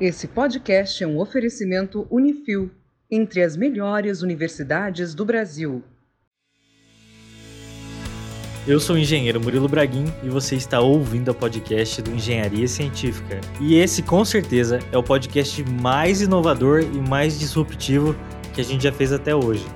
Esse podcast é um oferecimento Unifil, entre as melhores universidades do Brasil. Eu sou o engenheiro Murilo Braguin e você está ouvindo a podcast do Engenharia Científica. E esse, com certeza, é o podcast mais inovador e mais disruptivo que a gente já fez até hoje.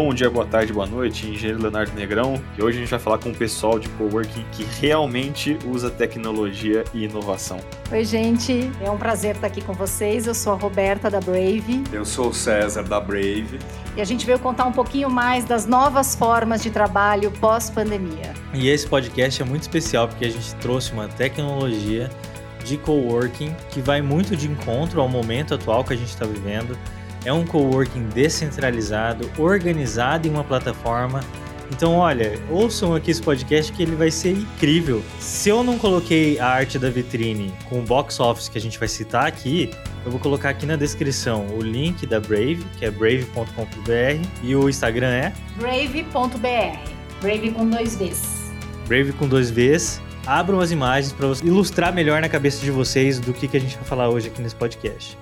Bom dia, boa tarde, boa noite, engenheiro Leonardo Negrão. E hoje a gente vai falar com o pessoal de coworking que realmente usa tecnologia e inovação. Oi, gente, é um prazer estar aqui com vocês. Eu sou a Roberta da Brave. Eu sou o César da Brave. E a gente veio contar um pouquinho mais das novas formas de trabalho pós-pandemia. E esse podcast é muito especial porque a gente trouxe uma tecnologia de coworking que vai muito de encontro ao momento atual que a gente está vivendo é um coworking descentralizado, organizado em uma plataforma. Então, olha, ouçam aqui esse podcast que ele vai ser incrível. Se eu não coloquei a arte da vitrine com o box office que a gente vai citar aqui, eu vou colocar aqui na descrição o link da Brave, que é brave.com.br, e o Instagram é brave.br. Brave com dois Vs. Brave com dois Vs. Abram as imagens para ilustrar melhor na cabeça de vocês do que, que a gente vai falar hoje aqui nesse podcast.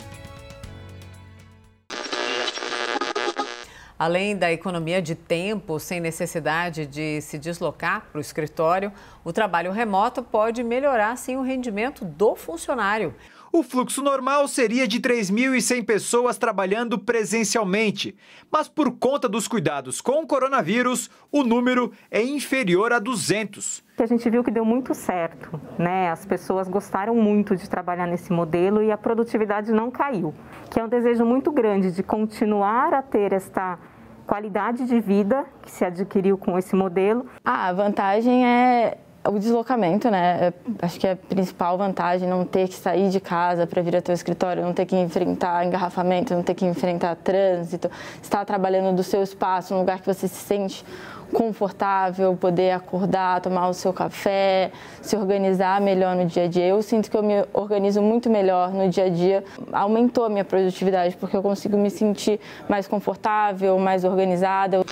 Além da economia de tempo, sem necessidade de se deslocar para o escritório, o trabalho remoto pode melhorar sim o rendimento do funcionário. O fluxo normal seria de 3.100 pessoas trabalhando presencialmente, mas por conta dos cuidados com o coronavírus, o número é inferior a 200. A gente viu que deu muito certo, né? As pessoas gostaram muito de trabalhar nesse modelo e a produtividade não caiu, que é um desejo muito grande de continuar a ter esta qualidade de vida que se adquiriu com esse modelo. Ah, a vantagem é o deslocamento, né? Acho que é a principal vantagem não ter que sair de casa para vir até o escritório, não ter que enfrentar engarrafamento, não ter que enfrentar trânsito, estar trabalhando do seu espaço, num lugar que você se sente confortável, poder acordar, tomar o seu café, se organizar melhor no dia a dia. Eu sinto que eu me organizo muito melhor no dia a dia. Aumentou a minha produtividade porque eu consigo me sentir mais confortável, mais organizada.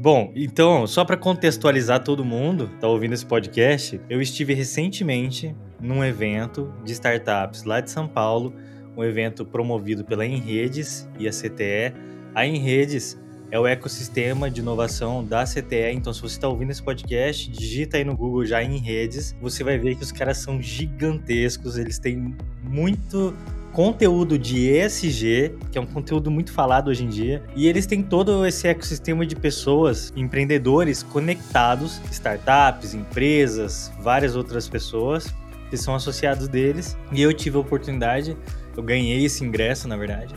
Bom, então, só para contextualizar todo mundo que tá ouvindo esse podcast, eu estive recentemente num evento de startups lá de São Paulo, um evento promovido pela Enredes e a CTE. A Enredes é o ecossistema de inovação da CTE. Então, se você está ouvindo esse podcast, digita aí no Google já em redes, você vai ver que os caras são gigantescos, eles têm muito conteúdo de ESG, que é um conteúdo muito falado hoje em dia, e eles têm todo esse ecossistema de pessoas, empreendedores conectados, startups, empresas, várias outras pessoas que são associados deles. E eu tive a oportunidade, eu ganhei esse ingresso, na verdade,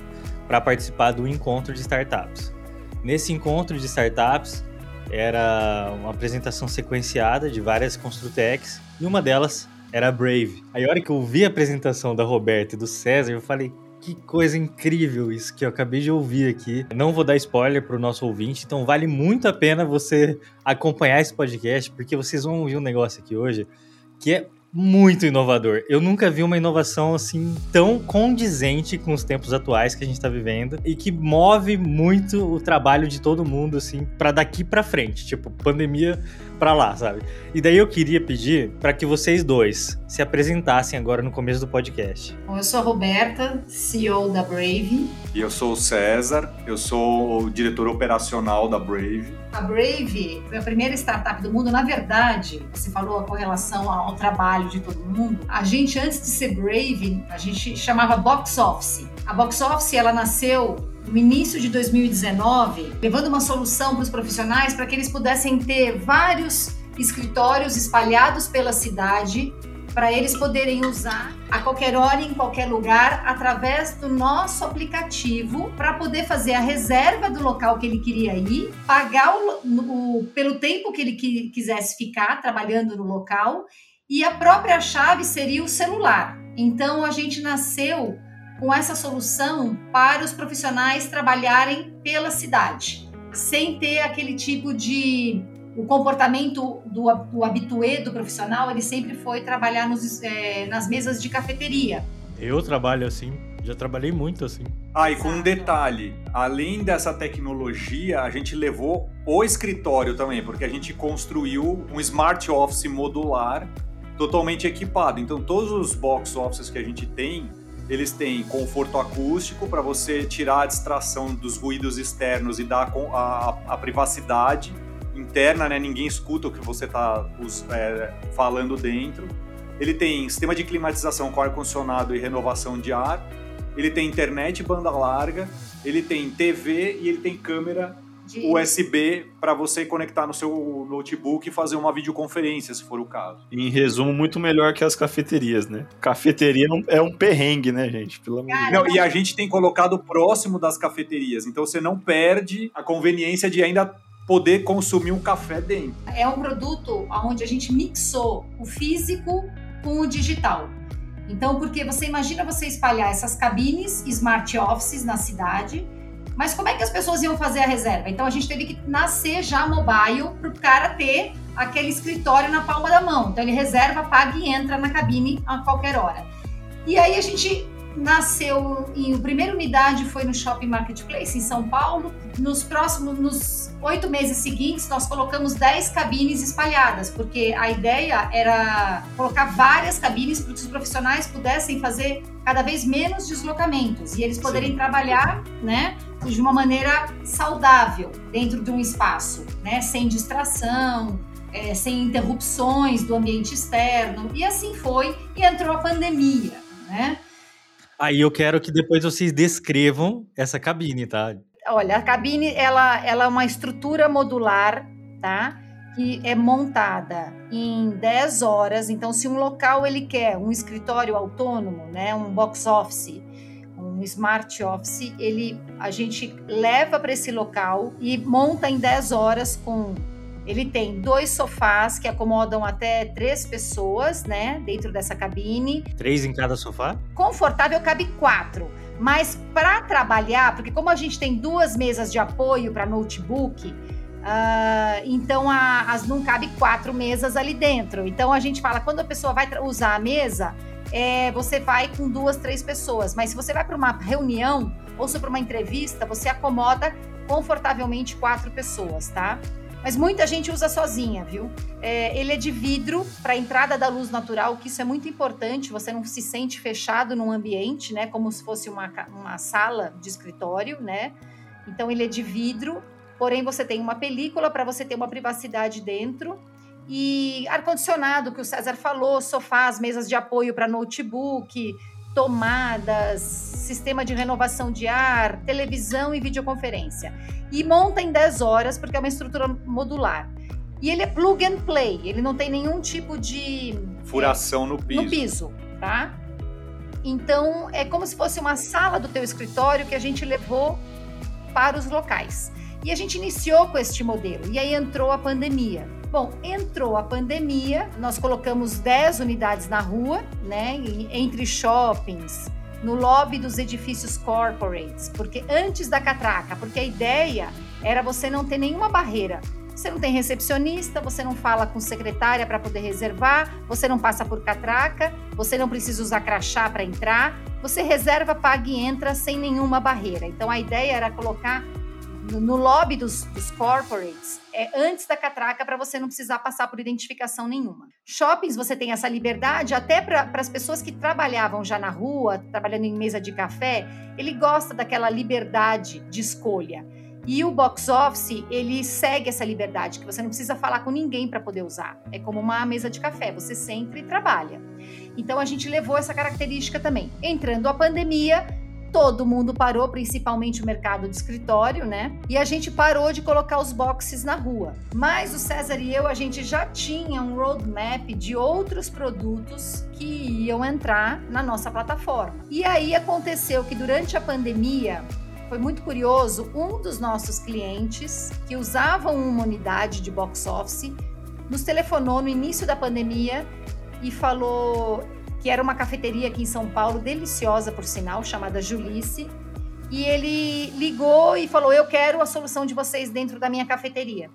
para participar do encontro de startups. Nesse encontro de startups, era uma apresentação sequenciada de várias construtecs e uma delas era Brave. Aí a hora que eu vi a apresentação da Roberta e do César, eu falei, que coisa incrível isso que eu acabei de ouvir aqui. Não vou dar spoiler pro nosso ouvinte, então vale muito a pena você acompanhar esse podcast, porque vocês vão ouvir um negócio aqui hoje que é muito inovador. Eu nunca vi uma inovação assim tão condizente com os tempos atuais que a gente está vivendo e que move muito o trabalho de todo mundo assim para daqui para frente, tipo pandemia para lá, sabe? E daí eu queria pedir para que vocês dois se apresentassem agora no começo do podcast. Bom, eu sou a Roberta, CEO da Brave. E eu sou o César, eu sou o diretor operacional da Brave. A Brave foi a primeira startup do mundo. Na verdade, você falou com relação ao trabalho de todo mundo. A gente, antes de ser Brave, a gente chamava Box Office. A Box Office, ela nasceu no início de 2019, levando uma solução para os profissionais para que eles pudessem ter vários escritórios espalhados pela cidade para eles poderem usar a qualquer hora, em qualquer lugar, através do nosso aplicativo, para poder fazer a reserva do local que ele queria ir, pagar o, o, pelo tempo que ele quisesse ficar trabalhando no local, e a própria chave seria o celular. Então a gente nasceu com essa solução para os profissionais trabalharem pela cidade, sem ter aquele tipo de o comportamento do, do habituê do profissional, ele sempre foi trabalhar nos, é, nas mesas de cafeteria. Eu trabalho assim, já trabalhei muito assim. Ah, e com um detalhe, além dessa tecnologia, a gente levou o escritório também, porque a gente construiu um smart office modular totalmente equipado. Então, todos os box offices que a gente tem, eles têm conforto acústico para você tirar a distração dos ruídos externos e dar a, a, a privacidade interna, né? Ninguém escuta o que você está é, falando dentro. Ele tem sistema de climatização com ar-condicionado e renovação de ar. Ele tem internet banda larga. Ele tem TV e ele tem câmera de... USB para você conectar no seu notebook e fazer uma videoconferência, se for o caso. Em resumo, muito melhor que as cafeterias, né? Cafeteria é um perrengue, né, gente? Pelo amor de Deus. E a gente tem colocado próximo das cafeterias, então você não perde a conveniência de ainda poder consumir um café dentro. É um produto onde a gente mixou o físico com o digital. Então, porque você imagina você espalhar essas cabines smart offices na cidade, mas como é que as pessoas iam fazer a reserva? Então a gente teve que nascer já mobile para o cara ter aquele escritório na palma da mão. Então ele reserva, paga e entra na cabine a qualquer hora. E aí a gente nasceu em a primeira unidade foi no Shopping Marketplace em São Paulo. Nos próximos, nos oito meses seguintes, nós colocamos dez cabines espalhadas, porque a ideia era colocar várias cabines para que os profissionais pudessem fazer cada vez menos deslocamentos e eles poderem Sim. trabalhar, né, de uma maneira saudável dentro de um espaço, né, sem distração, é, sem interrupções do ambiente externo. E assim foi, e entrou a pandemia, né? Aí eu quero que depois vocês descrevam essa cabine, tá? Olha, a cabine ela, ela é uma estrutura modular, tá? Que é montada em 10 horas. Então, se um local ele quer um escritório autônomo, né, um box office, um smart office, ele a gente leva para esse local e monta em 10 horas com ele tem dois sofás que acomodam até três pessoas, né, dentro dessa cabine. Três em cada sofá? Confortável cabe quatro. Mas para trabalhar, porque como a gente tem duas mesas de apoio para notebook, uh, então a, as não cabe quatro mesas ali dentro. Então a gente fala quando a pessoa vai usar a mesa, é, você vai com duas, três pessoas. Mas se você vai para uma reunião ou para uma entrevista, você acomoda confortavelmente quatro pessoas, tá? Mas muita gente usa sozinha, viu? É, ele é de vidro para entrada da luz natural, que isso é muito importante. Você não se sente fechado num ambiente, né? Como se fosse uma, uma sala de escritório, né? Então ele é de vidro, porém você tem uma película para você ter uma privacidade dentro. E ar-condicionado, que o César falou, sofás, mesas de apoio para notebook, tomadas, sistema de renovação de ar, televisão e videoconferência. E monta em 10 horas, porque é uma estrutura modular. E ele é plug and play, ele não tem nenhum tipo de. Furação é, no piso. No piso, tá? Então, é como se fosse uma sala do teu escritório que a gente levou para os locais. E a gente iniciou com este modelo. E aí entrou a pandemia. Bom, entrou a pandemia, nós colocamos 10 unidades na rua, né, entre shoppings, no lobby dos edifícios corporates, porque antes da catraca, porque a ideia era você não ter nenhuma barreira. Você não tem recepcionista, você não fala com secretária para poder reservar, você não passa por catraca, você não precisa usar crachá para entrar, você reserva, paga e entra sem nenhuma barreira. Então a ideia era colocar no lobby dos, dos corporates é antes da catraca para você não precisar passar por identificação nenhuma. Shoppings você tem essa liberdade até para as pessoas que trabalhavam já na rua, trabalhando em mesa de café, ele gosta daquela liberdade de escolha. E o box office, ele segue essa liberdade, que você não precisa falar com ninguém para poder usar. É como uma mesa de café, você senta e trabalha. Então a gente levou essa característica também. Entrando a pandemia, todo mundo parou, principalmente o mercado de escritório, né? E a gente parou de colocar os boxes na rua. Mas o César e eu, a gente já tinha um roadmap de outros produtos que iam entrar na nossa plataforma. E aí aconteceu que durante a pandemia, foi muito curioso, um dos nossos clientes que usavam uma unidade de box office nos telefonou no início da pandemia e falou: que era uma cafeteria aqui em São Paulo, deliciosa por sinal, chamada Julice. E ele ligou e falou: Eu quero a solução de vocês dentro da minha cafeteria.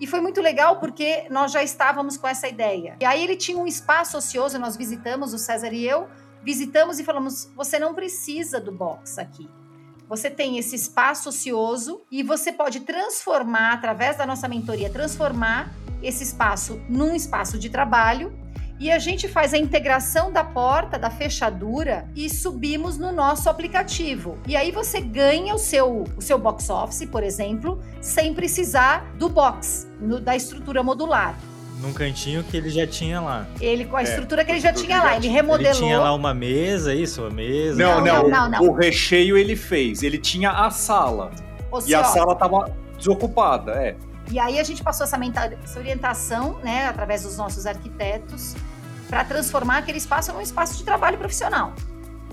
E foi muito legal porque nós já estávamos com essa ideia. E aí ele tinha um espaço ocioso, nós visitamos, o César e eu, visitamos e falamos: Você não precisa do box aqui. Você tem esse espaço ocioso e você pode transformar, através da nossa mentoria, transformar esse espaço num espaço de trabalho e a gente faz a integração da porta, da fechadura e subimos no nosso aplicativo. E aí você ganha o seu, o seu box office, por exemplo, sem precisar do box, no, da estrutura modular. Num cantinho que ele já tinha lá. Ele com a É, estrutura que ele já tinha ele lá, já ele remodelou. Ele tinha lá uma mesa, isso? Uma mesa. Não, Não, não, não, não, O recheio ele fez. Ele tinha a sala. E a sala tava desocupada, é. E aí a gente passou essa, essa orientação, né, através dos nossos arquitetos, para transformar aquele espaço num espaço de trabalho profissional.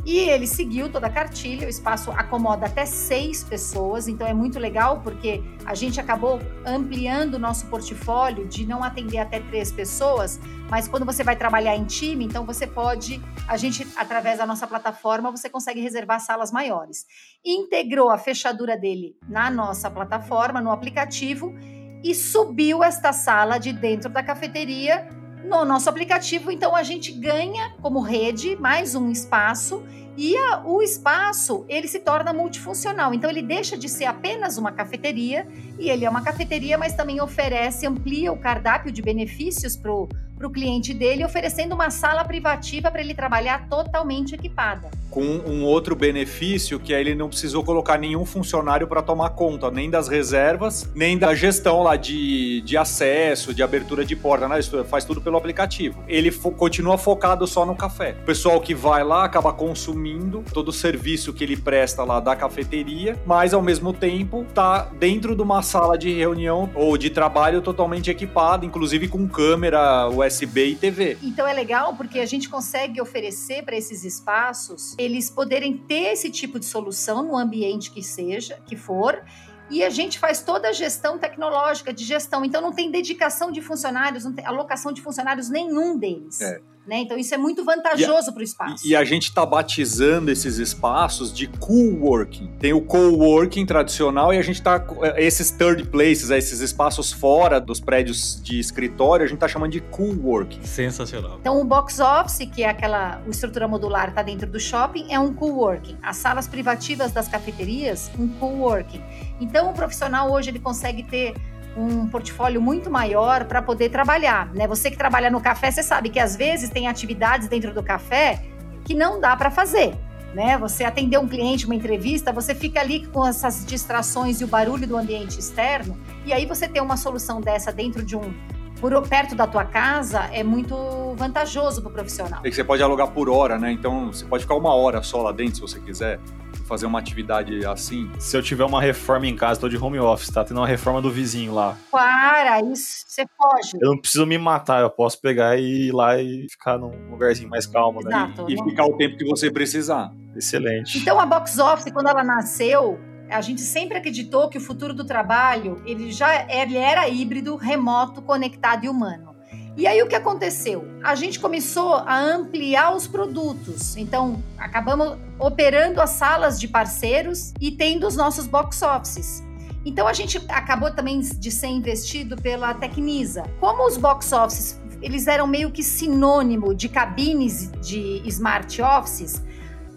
E ele seguiu toda a cartilha, o espaço acomoda até seis pessoas, então é muito legal porque a gente acabou ampliando o nosso portfólio de não atender até três pessoas, mas quando você vai trabalhar em time, então você pode, a gente, através da nossa plataforma, você consegue reservar salas maiores. Integrou a fechadura dele na nossa plataforma, no aplicativo, e subiu esta sala de dentro da cafeteria no nosso aplicativo. Então a gente ganha como rede mais um espaço e a- o espaço ele se torna multifuncional. Então ele deixa de ser apenas uma cafeteria e ele é uma cafeteria, mas também oferece, amplia o cardápio de benefícios para o cliente dele, oferecendo uma sala privativa para ele trabalhar totalmente equipada. Com um outro benefício que é ele não precisou colocar nenhum funcionário para tomar conta, nem das reservas, nem da gestão lá de, de acesso, de abertura de porta, né? Isso faz tudo pelo aplicativo. Ele fo- continua focado só no café. O pessoal que vai lá acaba consumindo todo o serviço que ele presta lá da cafeteria, mas ao mesmo tempo tá dentro de uma sala de reunião ou de trabalho totalmente equipada, inclusive com câmera USB e TV. Então é legal porque a gente consegue oferecer para esses espaços eles poderem ter esse tipo de solução no ambiente que seja, que for. E a gente faz toda a gestão tecnológica de gestão. Então não tem dedicação de funcionários, não tem alocação de funcionários nenhum deles. É. Né? Então isso é muito vantajoso para o espaço. E, e a gente está batizando esses espaços de coworking. Tem o coworking tradicional e a gente tá esses third places, esses espaços fora dos prédios de escritório, a gente tá chamando de coworking. Sensacional. Então, o box office, que é aquela o estrutura modular, está dentro do shopping, é um coworking. As salas privativas das cafeterias, um coworking. Então, o profissional hoje ele consegue ter um portfólio muito maior para poder trabalhar, né? Você que trabalha no café, você sabe que às vezes tem atividades dentro do café que não dá para fazer. Né? Você atender um cliente, uma entrevista, você fica ali com essas distrações e o barulho do ambiente externo, e aí você ter uma solução dessa dentro de um por perto da tua casa é muito vantajoso para o profissional. E que você pode alugar por hora, né? Então você pode ficar uma hora só lá dentro se você quiser fazer uma atividade assim. Se eu tiver uma reforma em casa, tô de home office, tá tendo uma reforma do vizinho lá. Para, isso você foge. Eu não preciso me matar, eu posso pegar e ir lá e ficar num lugarzinho mais calmo, né? Exato. E ficar o tempo que você precisar. Excelente. Então a Box Office, quando ela nasceu, a gente sempre acreditou que o futuro do trabalho ele já ele era híbrido, remoto, conectado e humano. E aí o que aconteceu? A gente começou a ampliar os produtos. Então, acabamos operando as salas de parceiros e tendo os nossos box offices. Então a gente acabou também de ser investido pela Tecnisa. Como os box offices, eles eram meio que sinônimo de cabines de smart offices,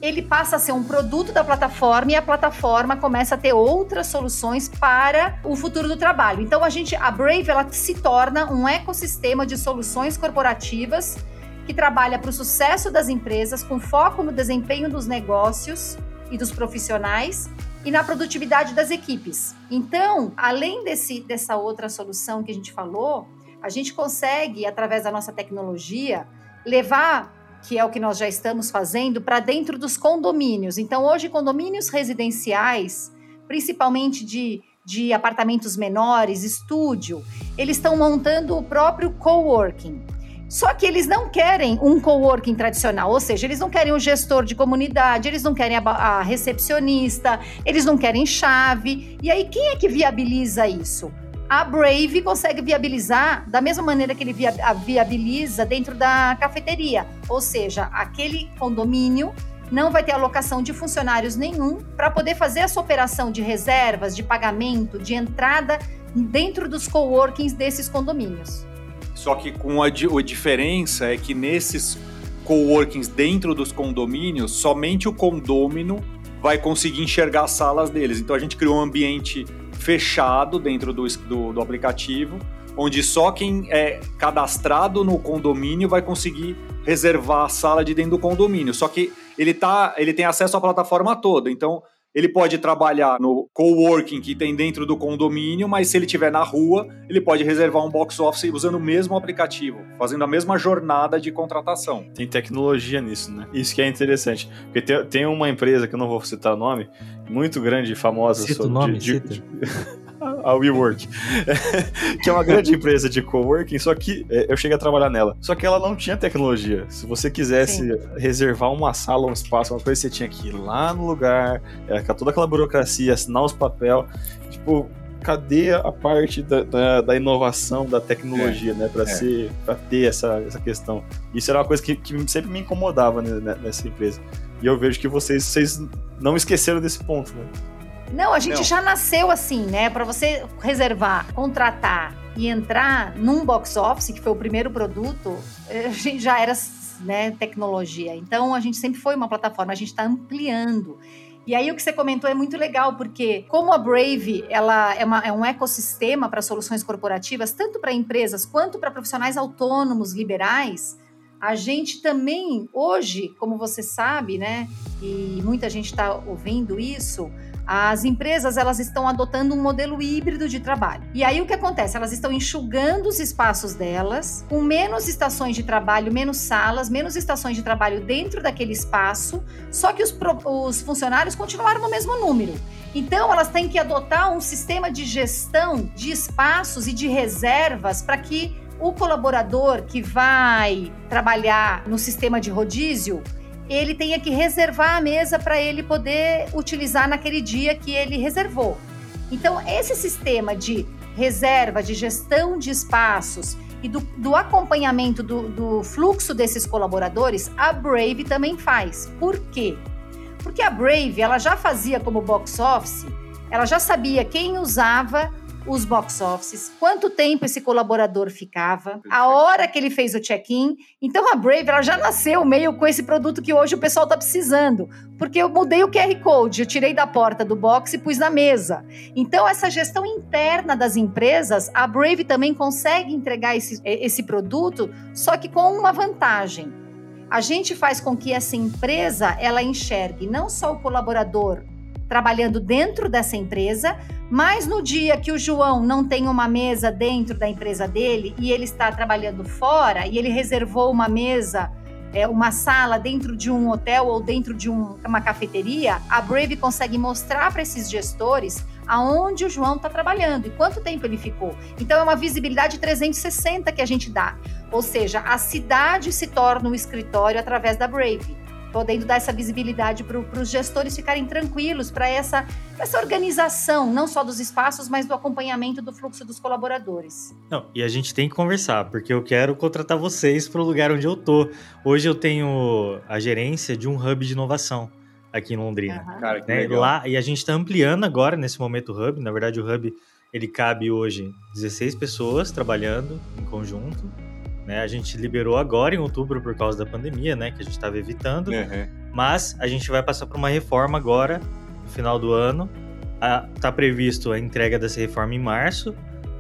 ele passa a ser um produto da plataforma e a plataforma começa a ter outras soluções para o futuro do trabalho. Então a gente, a Brave, ela se torna um ecossistema de soluções corporativas que trabalha para o sucesso das empresas com foco no desempenho dos negócios e dos profissionais e na produtividade das equipes. Então, além desse, dessa outra solução que a gente falou, a gente consegue, através da nossa tecnologia, levar que é o que nós já estamos fazendo, para dentro dos condomínios. Então, hoje, condomínios residenciais, principalmente de, de apartamentos menores, estúdio, eles estão montando o próprio coworking. Só que eles não querem um coworking tradicional, ou seja, eles não querem o gestor de comunidade, eles não querem a, a recepcionista, eles não querem chave. E aí, quem é que viabiliza isso? A Brave consegue viabilizar da mesma maneira que ele via, viabiliza dentro da cafeteria. Ou seja, aquele condomínio não vai ter alocação de funcionários nenhum para poder fazer essa operação de reservas, de pagamento, de entrada dentro dos coworkings desses condomínios. Só que com a, a diferença é que nesses coworkings dentro dos condomínios, somente o condômino vai conseguir enxergar as salas deles. Então a gente criou um ambiente fechado dentro do, do, do, aplicativo, onde só quem é cadastrado no condomínio vai conseguir reservar a sala de dentro do condomínio. Só que ele, tá, ele tem acesso à plataforma toda. Então, ele pode trabalhar no coworking que tem dentro do condomínio, mas se ele estiver na rua, ele pode reservar um box office usando o mesmo aplicativo, fazendo a mesma jornada de contratação. Tem tecnologia nisso, né? Isso que é interessante. Porque tem, tem uma empresa, que eu não vou citar o nome, muito grande e famosa. Cita o nome, de, de, a WeWork, que é uma grande empresa de coworking, só que é, eu cheguei a trabalhar nela. Só que ela não tinha tecnologia. Se você quisesse Sim. reservar uma sala, um espaço, uma coisa, você tinha que ir lá no lugar, era toda aquela burocracia, assinar os papel. Tipo, cadê a parte da, da, da inovação, da tecnologia, é, né, para é. ser, para ter essa, essa questão. Isso era uma coisa que, que sempre me incomodava né, nessa empresa. E eu vejo que vocês, vocês não esqueceram desse ponto, né? Não, a gente Não. já nasceu assim, né? Para você reservar, contratar e entrar num box office, que foi o primeiro produto, a gente já era né, tecnologia. Então a gente sempre foi uma plataforma, a gente está ampliando. E aí o que você comentou é muito legal, porque como a Brave ela é, uma, é um ecossistema para soluções corporativas, tanto para empresas quanto para profissionais autônomos liberais, a gente também hoje, como você sabe, né, e muita gente está ouvindo isso, as empresas elas estão adotando um modelo híbrido de trabalho. E aí o que acontece? Elas estão enxugando os espaços delas, com menos estações de trabalho, menos salas, menos estações de trabalho dentro daquele espaço, só que os, os funcionários continuaram no mesmo número. Então, elas têm que adotar um sistema de gestão de espaços e de reservas para que o colaborador que vai trabalhar no sistema de rodízio ele tenha que reservar a mesa para ele poder utilizar naquele dia que ele reservou. Então, esse sistema de reserva, de gestão de espaços e do, do acompanhamento do, do fluxo desses colaboradores, a Brave também faz. Por quê? Porque a Brave ela já fazia como box office, ela já sabia quem usava os box offices, quanto tempo esse colaborador ficava, a hora que ele fez o check-in. Então a Brave ela já nasceu meio com esse produto que hoje o pessoal está precisando, porque eu mudei o QR Code, eu tirei da porta do box e pus na mesa. Então essa gestão interna das empresas, a Brave também consegue entregar esse, esse produto, só que com uma vantagem. A gente faz com que essa empresa ela enxergue não só o colaborador trabalhando dentro dessa empresa, mas no dia que o João não tem uma mesa dentro da empresa dele e ele está trabalhando fora e ele reservou uma mesa, é, uma sala dentro de um hotel ou dentro de um, uma cafeteria, a Brave consegue mostrar para esses gestores aonde o João está trabalhando e quanto tempo ele ficou. Então é uma visibilidade 360 que a gente dá. Ou seja, a cidade se torna um escritório através da Brave podendo dar essa visibilidade para os gestores ficarem tranquilos para essa, essa organização, não só dos espaços, mas do acompanhamento do fluxo dos colaboradores. Não, e a gente tem que conversar, porque eu quero contratar vocês para o lugar onde eu tô. Hoje eu tenho a gerência de um hub de inovação aqui em Londrina. Uhum. Cara, né? Lá, e a gente está ampliando agora, nesse momento, o hub. Na verdade, o hub ele cabe hoje 16 pessoas trabalhando em conjunto. Né? A gente liberou agora em outubro por causa da pandemia, né? Que a gente estava evitando. Uhum. Mas a gente vai passar por uma reforma agora, no final do ano. Está previsto a entrega dessa reforma em março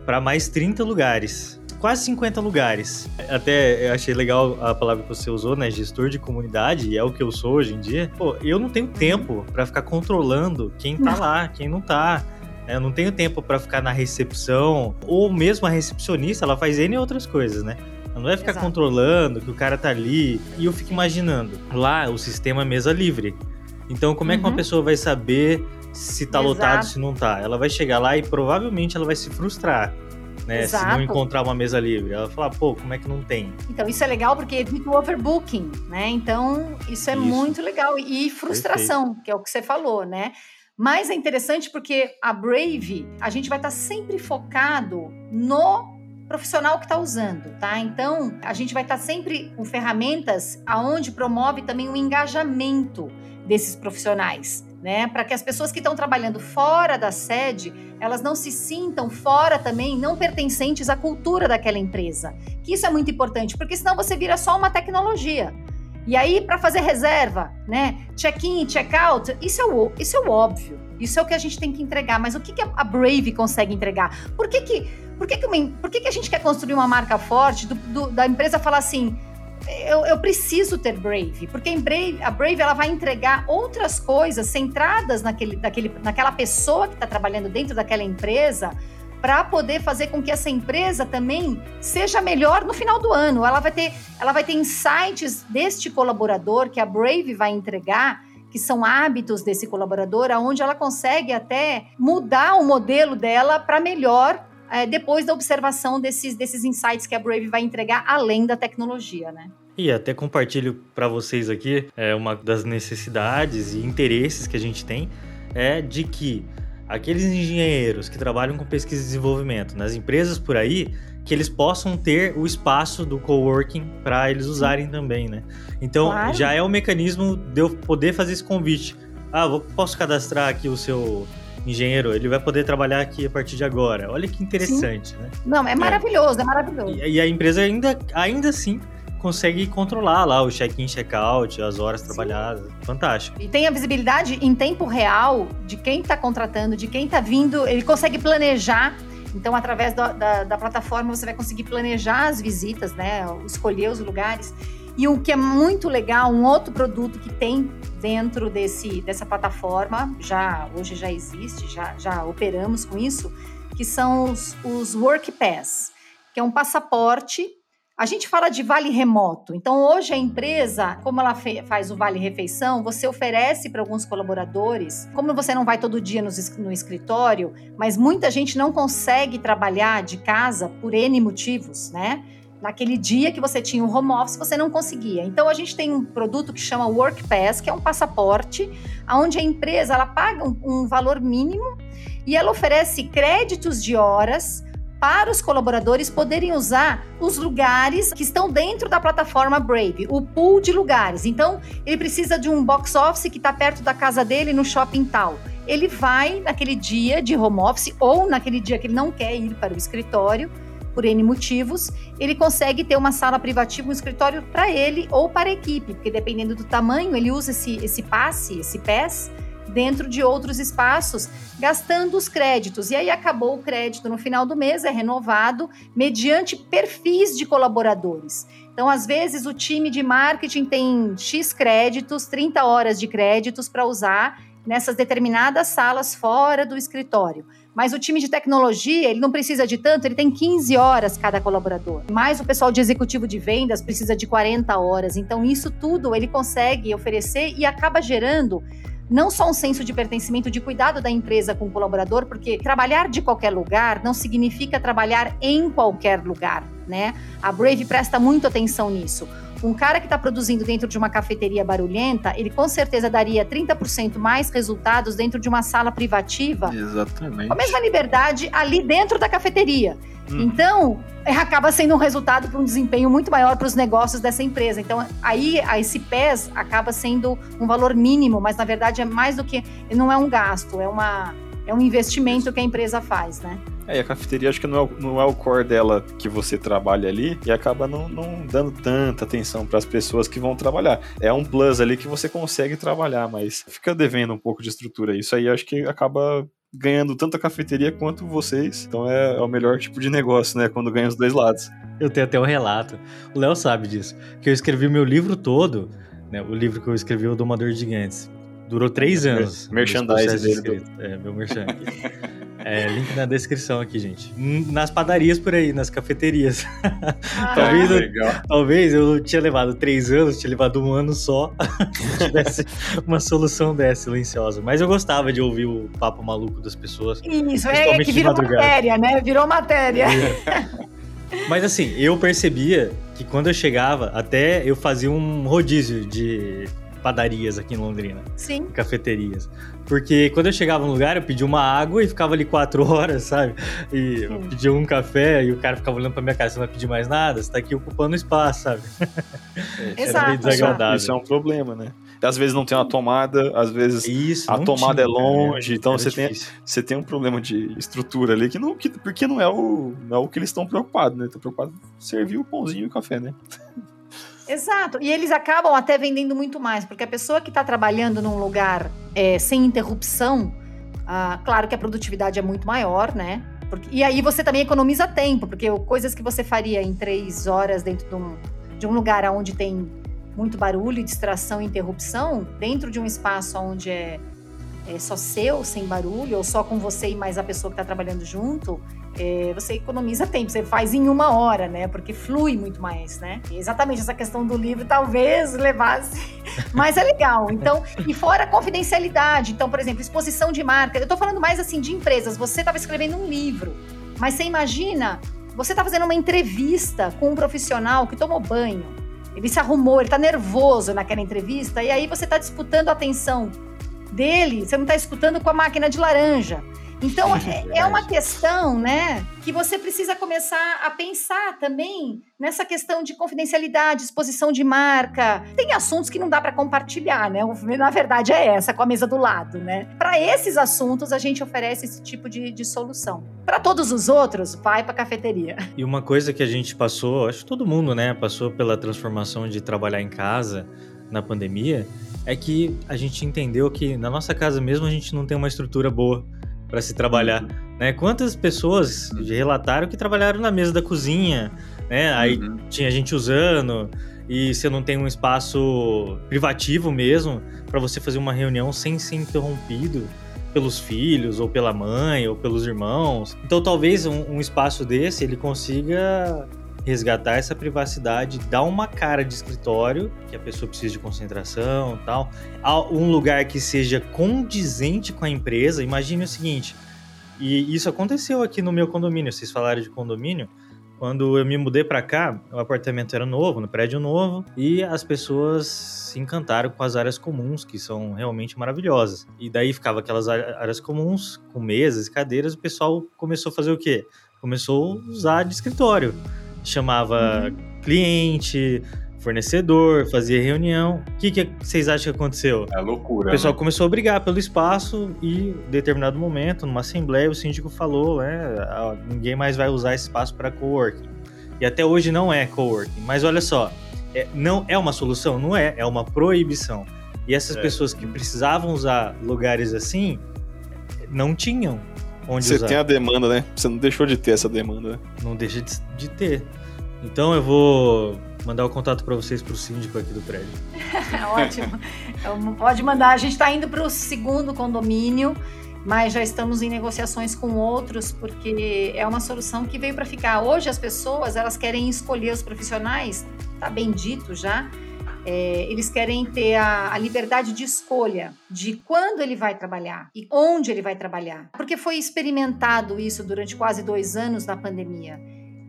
para mais 30 lugares. Quase 50 lugares. Até eu achei legal a palavra que você usou, né? Gestor de comunidade, e é o que eu sou hoje em dia. Pô, eu não tenho tempo para ficar controlando quem tá lá, quem não tá. Eu não tenho tempo para ficar na recepção, ou mesmo a recepcionista, ela faz N outras coisas, né? Não vai ficar Exato. controlando que o cara tá ali. E eu fico imaginando, lá o sistema é mesa livre. Então, como é que uma uhum. pessoa vai saber se tá Exato. lotado, se não tá? Ela vai chegar lá e provavelmente ela vai se frustrar. Né, se não encontrar uma mesa livre. Ela fala, pô, como é que não tem? Então, isso é legal porque evita o overbooking, né? Então, isso é isso. muito legal. E frustração, Perfeito. que é o que você falou, né? Mas é interessante porque a Brave, a gente vai estar tá sempre focado no profissional que está usando, tá? Então, a gente vai estar tá sempre com ferramentas aonde promove também o engajamento desses profissionais, né? Para que as pessoas que estão trabalhando fora da sede, elas não se sintam fora também, não pertencentes à cultura daquela empresa. Que isso é muito importante, porque senão você vira só uma tecnologia. E aí, para fazer reserva, né? Check-in, check-out, isso, é o, isso é o óbvio. Isso é o que a gente tem que entregar. Mas o que, que a Brave consegue entregar? Por que, que, por que, que, uma, por que, que a gente quer construir uma marca forte do, do, da empresa falar assim? Eu, eu, preciso ter Brave, porque Brave, a Brave ela vai entregar outras coisas centradas naquele, naquele, naquela pessoa que está trabalhando dentro daquela empresa para poder fazer com que essa empresa também seja melhor no final do ano. Ela vai ter, ela vai ter insights deste colaborador que a Brave vai entregar, que são hábitos desse colaborador, aonde ela consegue até mudar o modelo dela para melhor é, depois da observação desses, desses insights que a Brave vai entregar além da tecnologia, né? E até compartilho para vocês aqui é, uma das necessidades e interesses que a gente tem é de que aqueles engenheiros que trabalham com pesquisa e desenvolvimento nas empresas por aí, que eles possam ter o espaço do coworking para eles usarem também, né? Então claro. já é o mecanismo de eu poder fazer esse convite. Ah, vou, posso cadastrar aqui o seu engenheiro, ele vai poder trabalhar aqui a partir de agora. Olha que interessante, Sim. né? Não, é maravilhoso, é, é maravilhoso. E, e, a empresa ainda, ainda assim consegue controlar lá o check-in, check-out, as horas Sim. trabalhadas. Fantástico. E tem a visibilidade em tempo real de quem está contratando, de quem está vindo. Ele consegue planejar. Então, através da, da, da, plataforma, você vai conseguir planejar as visitas, né? Escolher os lugares. E o que é muito legal, um outro produto que tem dentro desse, dessa plataforma, já hoje já existe, já, já operamos com isso, que são os, os Work Pass, que é um passaporte a gente fala de vale remoto. Então, hoje a empresa, como ela faz o vale refeição, você oferece para alguns colaboradores. Como você não vai todo dia no, no escritório, mas muita gente não consegue trabalhar de casa por N motivos, né? Naquele dia que você tinha o home office, você não conseguia. Então a gente tem um produto que chama Work Pass, que é um passaporte, onde a empresa ela paga um, um valor mínimo e ela oferece créditos de horas para os colaboradores poderem usar os lugares que estão dentro da plataforma Brave, o pool de lugares. Então, ele precisa de um box office que está perto da casa dele no shopping tal. Ele vai naquele dia de home office ou naquele dia que ele não quer ir para o escritório, por N motivos, ele consegue ter uma sala privativa, um escritório para ele ou para a equipe, porque dependendo do tamanho, ele usa esse, esse passe, esse PES, dentro de outros espaços, gastando os créditos. E aí acabou o crédito no final do mês, é renovado mediante perfis de colaboradores. Então, às vezes, o time de marketing tem X créditos, 30 horas de créditos para usar nessas determinadas salas fora do escritório. Mas o time de tecnologia, ele não precisa de tanto, ele tem 15 horas cada colaborador. Mas o pessoal de executivo de vendas precisa de 40 horas. Então, isso tudo ele consegue oferecer e acaba gerando não só um senso de pertencimento, de cuidado da empresa com o colaborador, porque trabalhar de qualquer lugar não significa trabalhar em qualquer lugar, né? A Brave presta muito atenção nisso. Um cara que está produzindo dentro de uma cafeteria barulhenta, ele com certeza daria 30% mais resultados dentro de uma sala privativa. Exatamente. Com a mesma liberdade ali dentro da cafeteria. Hum. Então, é, acaba sendo um resultado para um desempenho muito maior para os negócios dessa empresa. Então, aí esse PES acaba sendo um valor mínimo, mas na verdade é mais do que. Não é um gasto, é, uma, é um investimento que a empresa faz, né? É, e a cafeteria acho que não é, o, não é o core dela que você trabalha ali e acaba não, não dando tanta atenção para as pessoas que vão trabalhar. É um plus ali que você consegue trabalhar, mas fica devendo um pouco de estrutura. Isso aí acho que acaba ganhando tanto a cafeteria quanto vocês. Então é, é, o melhor tipo de negócio, né? Quando ganha os dois lados. Eu tenho até um relato. O Léo sabe disso. Que eu escrevi o meu livro todo, né? O livro que eu escrevi, O Domador de Gigantes. Durou três anos. Merchandising dele. É, meu merchan. É, link na descrição aqui, gente. Nas padarias por aí, nas cafeterias. Ah, talvez, eu, talvez eu tinha levado três anos, tinha levado um ano só, tivesse uma solução dessa silenciosa. Mas eu gostava de ouvir o papo maluco das pessoas. Isso, é que virou matéria, né? Virou matéria. É. Mas assim, eu percebia que quando eu chegava, até eu fazia um rodízio de padarias aqui em Londrina. Sim. Cafeterias. Porque quando eu chegava no lugar, eu pedia uma água e ficava ali quatro horas, sabe? E eu pedia um café e o cara ficava olhando pra minha casa, você não vai pedir mais nada? Você tá aqui ocupando espaço, sabe? É, Exato. meio desagradável. Isso é um problema, né? Às vezes não tem uma tomada, às vezes Isso, a tomada tinha, é longe, então você tem, você tem um problema de estrutura ali que não, que, porque não é o, não é o que eles estão preocupados, né? Estão preocupados em servir o pãozinho e o café, né? Exato. E eles acabam até vendendo muito mais, porque a pessoa que está trabalhando num lugar é, sem interrupção, ah, claro que a produtividade é muito maior, né? Porque, e aí você também economiza tempo, porque coisas que você faria em três horas dentro de um, de um lugar onde tem muito barulho, distração e interrupção, dentro de um espaço onde é, é só seu, sem barulho, ou só com você e mais a pessoa que está trabalhando junto, é, você economiza tempo, você faz em uma hora, né? Porque flui muito mais, né? E exatamente essa questão do livro talvez levasse, mas é legal. Então, e fora a confidencialidade. Então, por exemplo, exposição de marca. Eu tô falando mais assim de empresas. Você estava escrevendo um livro, mas você imagina, você tá fazendo uma entrevista com um profissional que tomou banho. Ele se arrumou, ele tá nervoso naquela entrevista, e aí você tá disputando a atenção dele, você não tá escutando com a máquina de laranja. Então, é, é uma questão, né, que você precisa começar a pensar também nessa questão de confidencialidade, exposição de marca. Tem assuntos que não dá para compartilhar, né? Na verdade é essa, com a mesa do lado, né? Para esses assuntos, a gente oferece esse tipo de, de solução. Para todos os outros, vai para cafeteria. E uma coisa que a gente passou, acho que todo mundo, né, passou pela transformação de trabalhar em casa na pandemia, é que a gente entendeu que na nossa casa mesmo a gente não tem uma estrutura boa para se trabalhar, né? Quantas pessoas relataram que trabalharam na mesa da cozinha, né? Aí uhum. tinha gente usando e você não tem um espaço privativo mesmo para você fazer uma reunião sem ser interrompido pelos filhos ou pela mãe ou pelos irmãos. Então talvez um, um espaço desse ele consiga resgatar essa privacidade, dar uma cara de escritório, que a pessoa precisa de concentração tal, um lugar que seja condizente com a empresa. Imagine o seguinte, e isso aconteceu aqui no meu condomínio, vocês falaram de condomínio, quando eu me mudei para cá, o apartamento era novo, no prédio novo, e as pessoas se encantaram com as áreas comuns, que são realmente maravilhosas. E daí ficava aquelas áreas comuns, com mesas cadeiras, o pessoal começou a fazer o quê? Começou a usar de escritório chamava uhum. cliente, fornecedor, fazia reunião. O que, que vocês acham que aconteceu? É loucura. O pessoal né? começou a brigar pelo espaço e, em determinado momento, numa assembleia, o síndico falou: né, ninguém mais vai usar esse espaço para coworking. E até hoje não é coworking. Mas olha só, é, não é uma solução? Não é, é uma proibição. E essas é. pessoas que precisavam usar lugares assim não tinham onde Você usar. tem a demanda, né? Você não deixou de ter essa demanda. Né? Não deixa de, de ter. Então eu vou mandar o contato para vocês para o síndico aqui do prédio. Ótimo. Então, pode mandar. A gente está indo para o segundo condomínio, mas já estamos em negociações com outros porque é uma solução que veio para ficar. Hoje as pessoas elas querem escolher os profissionais, tá bem dito já é, eles querem ter a, a, liberdade de escolha de quando ele vai trabalhar e onde ele vai trabalhar. Porque foi experimentado isso durante quase dois anos na pandemia.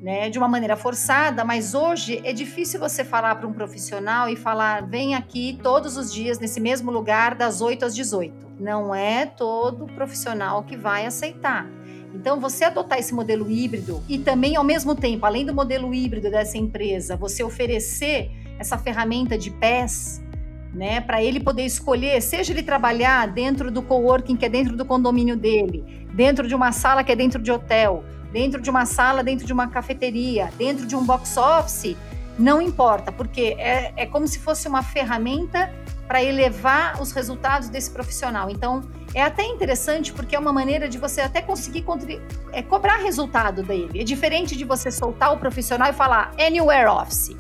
Né, de uma maneira forçada, mas hoje é difícil você falar para um profissional e falar: vem aqui todos os dias nesse mesmo lugar, das 8 às 18. Não é todo profissional que vai aceitar. Então, você adotar esse modelo híbrido e também, ao mesmo tempo, além do modelo híbrido dessa empresa, você oferecer essa ferramenta de pés, né, para ele poder escolher, seja ele trabalhar dentro do coworking que é dentro do condomínio dele, dentro de uma sala que é dentro de hotel, dentro de uma sala, dentro de uma cafeteria, dentro de um box office, não importa, porque é, é como se fosse uma ferramenta para elevar os resultados desse profissional. Então, é até interessante porque é uma maneira de você até conseguir é, cobrar resultado dele. É diferente de você soltar o profissional e falar anywhere office.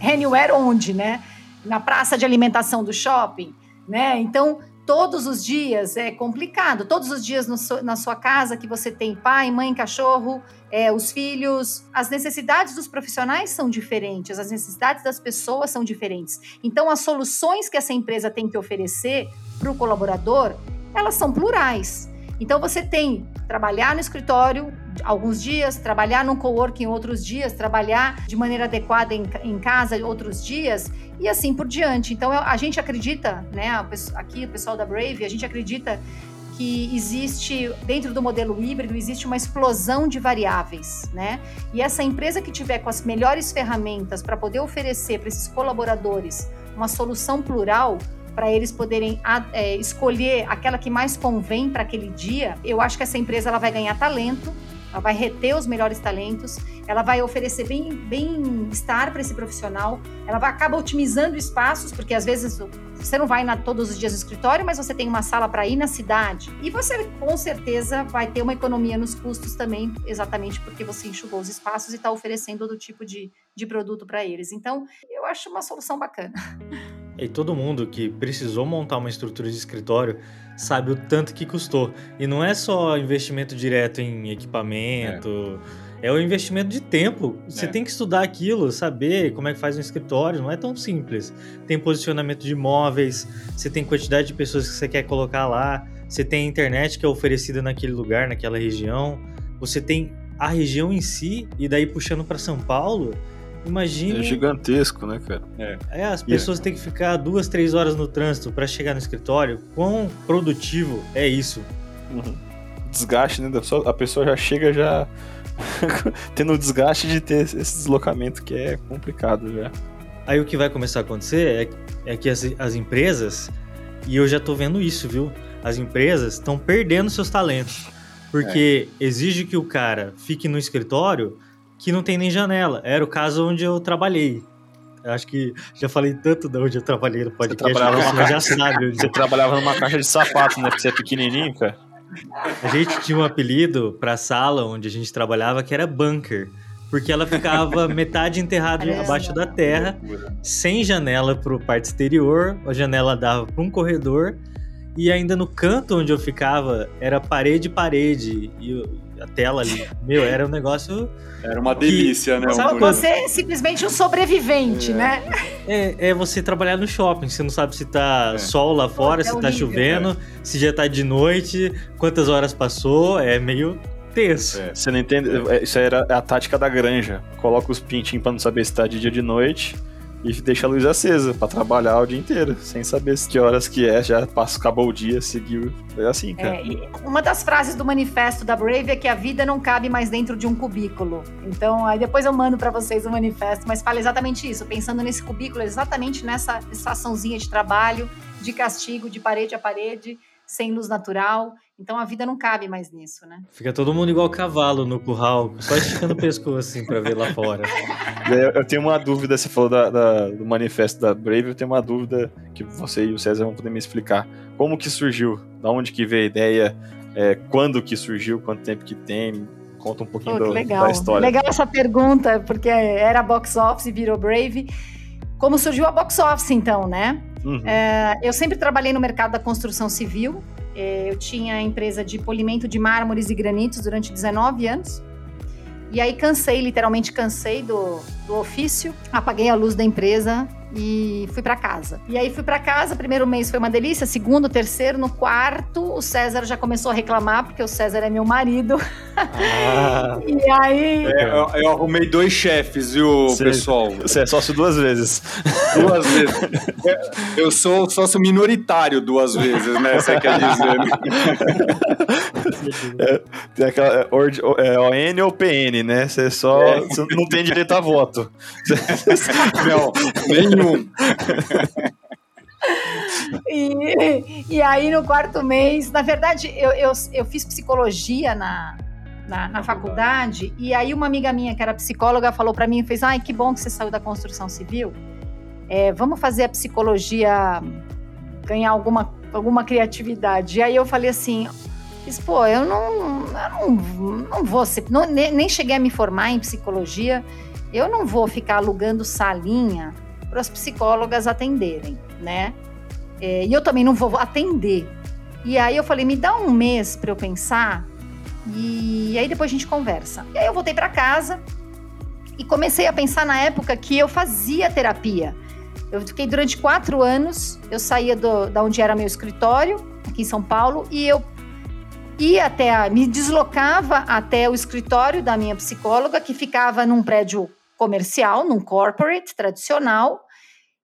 Anywhere onde, né? Na praça de alimentação do shopping, né? Então, todos os dias é complicado. Todos os dias no, na sua casa que você tem pai, mãe, cachorro, é, os filhos, as necessidades dos profissionais são diferentes, as necessidades das pessoas são diferentes. Então, as soluções que essa empresa tem que oferecer para o colaborador, elas são plurais. Então você tem trabalhar no escritório alguns dias, trabalhar no coworking outros dias, trabalhar de maneira adequada em, em casa outros dias e assim por diante. Então a gente acredita, né, aqui o pessoal da Brave, a gente acredita que existe dentro do modelo híbrido existe uma explosão de variáveis, né? E essa empresa que tiver com as melhores ferramentas para poder oferecer para esses colaboradores uma solução plural, para eles poderem é, escolher aquela que mais convém para aquele dia, eu acho que essa empresa ela vai ganhar talento, ela vai reter os melhores talentos, ela vai oferecer bem-estar para esse profissional, ela vai acaba otimizando espaços, porque às vezes você não vai na, todos os dias no escritório, mas você tem uma sala para ir na cidade. E você com certeza vai ter uma economia nos custos também, exatamente porque você enxugou os espaços e está oferecendo todo tipo de, de produto para eles. Então, eu acho uma solução bacana. E todo mundo que precisou montar uma estrutura de escritório sabe o tanto que custou. E não é só investimento direto em equipamento. É, é o investimento de tempo. Você é. tem que estudar aquilo, saber como é que faz um escritório. Não é tão simples. Tem posicionamento de móveis, você tem quantidade de pessoas que você quer colocar lá, você tem a internet que é oferecida naquele lugar, naquela região. Você tem a região em si, e daí puxando para São Paulo, Imagine. É gigantesco, né, cara? É. é as pessoas têm que ficar duas, três horas no trânsito para chegar no escritório. Quão produtivo é isso? Uhum. Desgaste, né? A pessoa já chega já tendo o desgaste de ter esse deslocamento que é complicado já. Aí o que vai começar a acontecer é, é que as, as empresas, e eu já tô vendo isso, viu? As empresas estão perdendo seus talentos. Porque é. exige que o cara fique no escritório que não tem nem janela. Era o caso onde eu trabalhei. Eu acho que já falei tanto de onde eu trabalhei no podcast, você, numa já sabe. Onde... Você trabalhava numa caixa de sapato, né? Porque você é pequenininho, cara. A gente tinha um apelido pra sala onde a gente trabalhava que era bunker. Porque ela ficava metade enterrada abaixo da terra, sem janela pro parte exterior, a janela dava para um corredor, e ainda no canto onde eu ficava era parede parede. E a tela ali. Meu, era um negócio. Era uma delícia, que... né? Só você é simplesmente um sobrevivente, é. né? É, é você trabalhar no shopping. Você não sabe se tá é. sol lá fora, Pô, se é tá chovendo, é. se já tá de noite, quantas horas passou. É meio tenso. É. Você não entende? É, isso era a tática da granja. Coloca os pintinhos pra não saber se tá de dia ou de noite e deixa a luz acesa para trabalhar o dia inteiro, sem saber que horas que é, já passa, acabou o dia, seguiu. É assim, cara. É, uma das frases do manifesto da Brave é que a vida não cabe mais dentro de um cubículo. Então, aí depois eu mando para vocês o manifesto, mas fala exatamente isso, pensando nesse cubículo, exatamente nessa estaçãozinha de trabalho, de castigo, de parede a parede, sem luz natural. Então a vida não cabe mais nisso, né? Fica todo mundo igual cavalo no curral, só esticando o pescoço assim para ver lá fora. Eu tenho uma dúvida, você falou da, da, do manifesto da Brave, eu tenho uma dúvida que você e o César vão poder me explicar. Como que surgiu? Da onde que veio a ideia? É, quando que surgiu? Quanto tempo que tem? Conta um pouquinho do, da história. Legal essa pergunta, porque era box office e virou Brave. Como surgiu a box office, então, né? Uhum. É, eu sempre trabalhei no mercado da construção civil, eu tinha empresa de polimento de mármores e granitos durante 19 anos. E aí cansei, literalmente cansei do, do ofício, apaguei a luz da empresa e fui para casa. E aí fui para casa, primeiro mês foi uma delícia, segundo, terceiro, no quarto, o César já começou a reclamar, porque o César é meu marido. Ah. e aí... É, eu, eu, arrumei dois chefes, viu, você, pessoal? Você é sócio duas vezes. Duas vezes. Eu sou sócio minoritário duas vezes, né, você quer dizer. É, tem aquela é, é, ON ou PN, né? Você só é. você não tem direito a voto. Não, nenhum. E, e aí, no quarto mês, na verdade, eu, eu, eu fiz psicologia na, na, na, faculdade, e aí uma amiga minha que era psicóloga falou para mim, fez, ai, que bom que você saiu da construção civil, é, vamos fazer a psicologia ganhar alguma, alguma criatividade. E aí eu falei assim, pô, eu não, eu não, não vou, ser, não, nem cheguei a me formar em psicologia, eu não vou ficar alugando salinha para as psicólogas atenderem, né? É, e eu também não vou atender. E aí eu falei, me dá um mês para eu pensar e aí depois a gente conversa. E aí eu voltei para casa e comecei a pensar na época que eu fazia terapia. Eu fiquei durante quatro anos, eu saía do, da onde era meu escritório, aqui em São Paulo, e eu ia até a, me deslocava até o escritório da minha psicóloga, que ficava num prédio comercial, num corporate tradicional,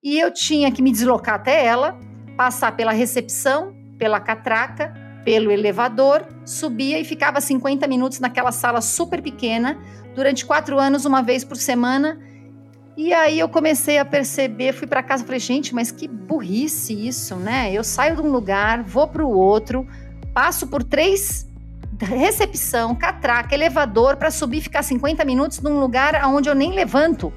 e eu tinha que me deslocar até ela, passar pela recepção, pela catraca, pelo elevador, subia e ficava 50 minutos naquela sala super pequena, durante quatro anos, uma vez por semana. E aí eu comecei a perceber, fui para casa e falei, gente, mas que burrice isso, né? Eu saio de um lugar, vou para o outro, passo por três recepção, catraca, elevador para subir e ficar 50 minutos num lugar onde eu nem levanto.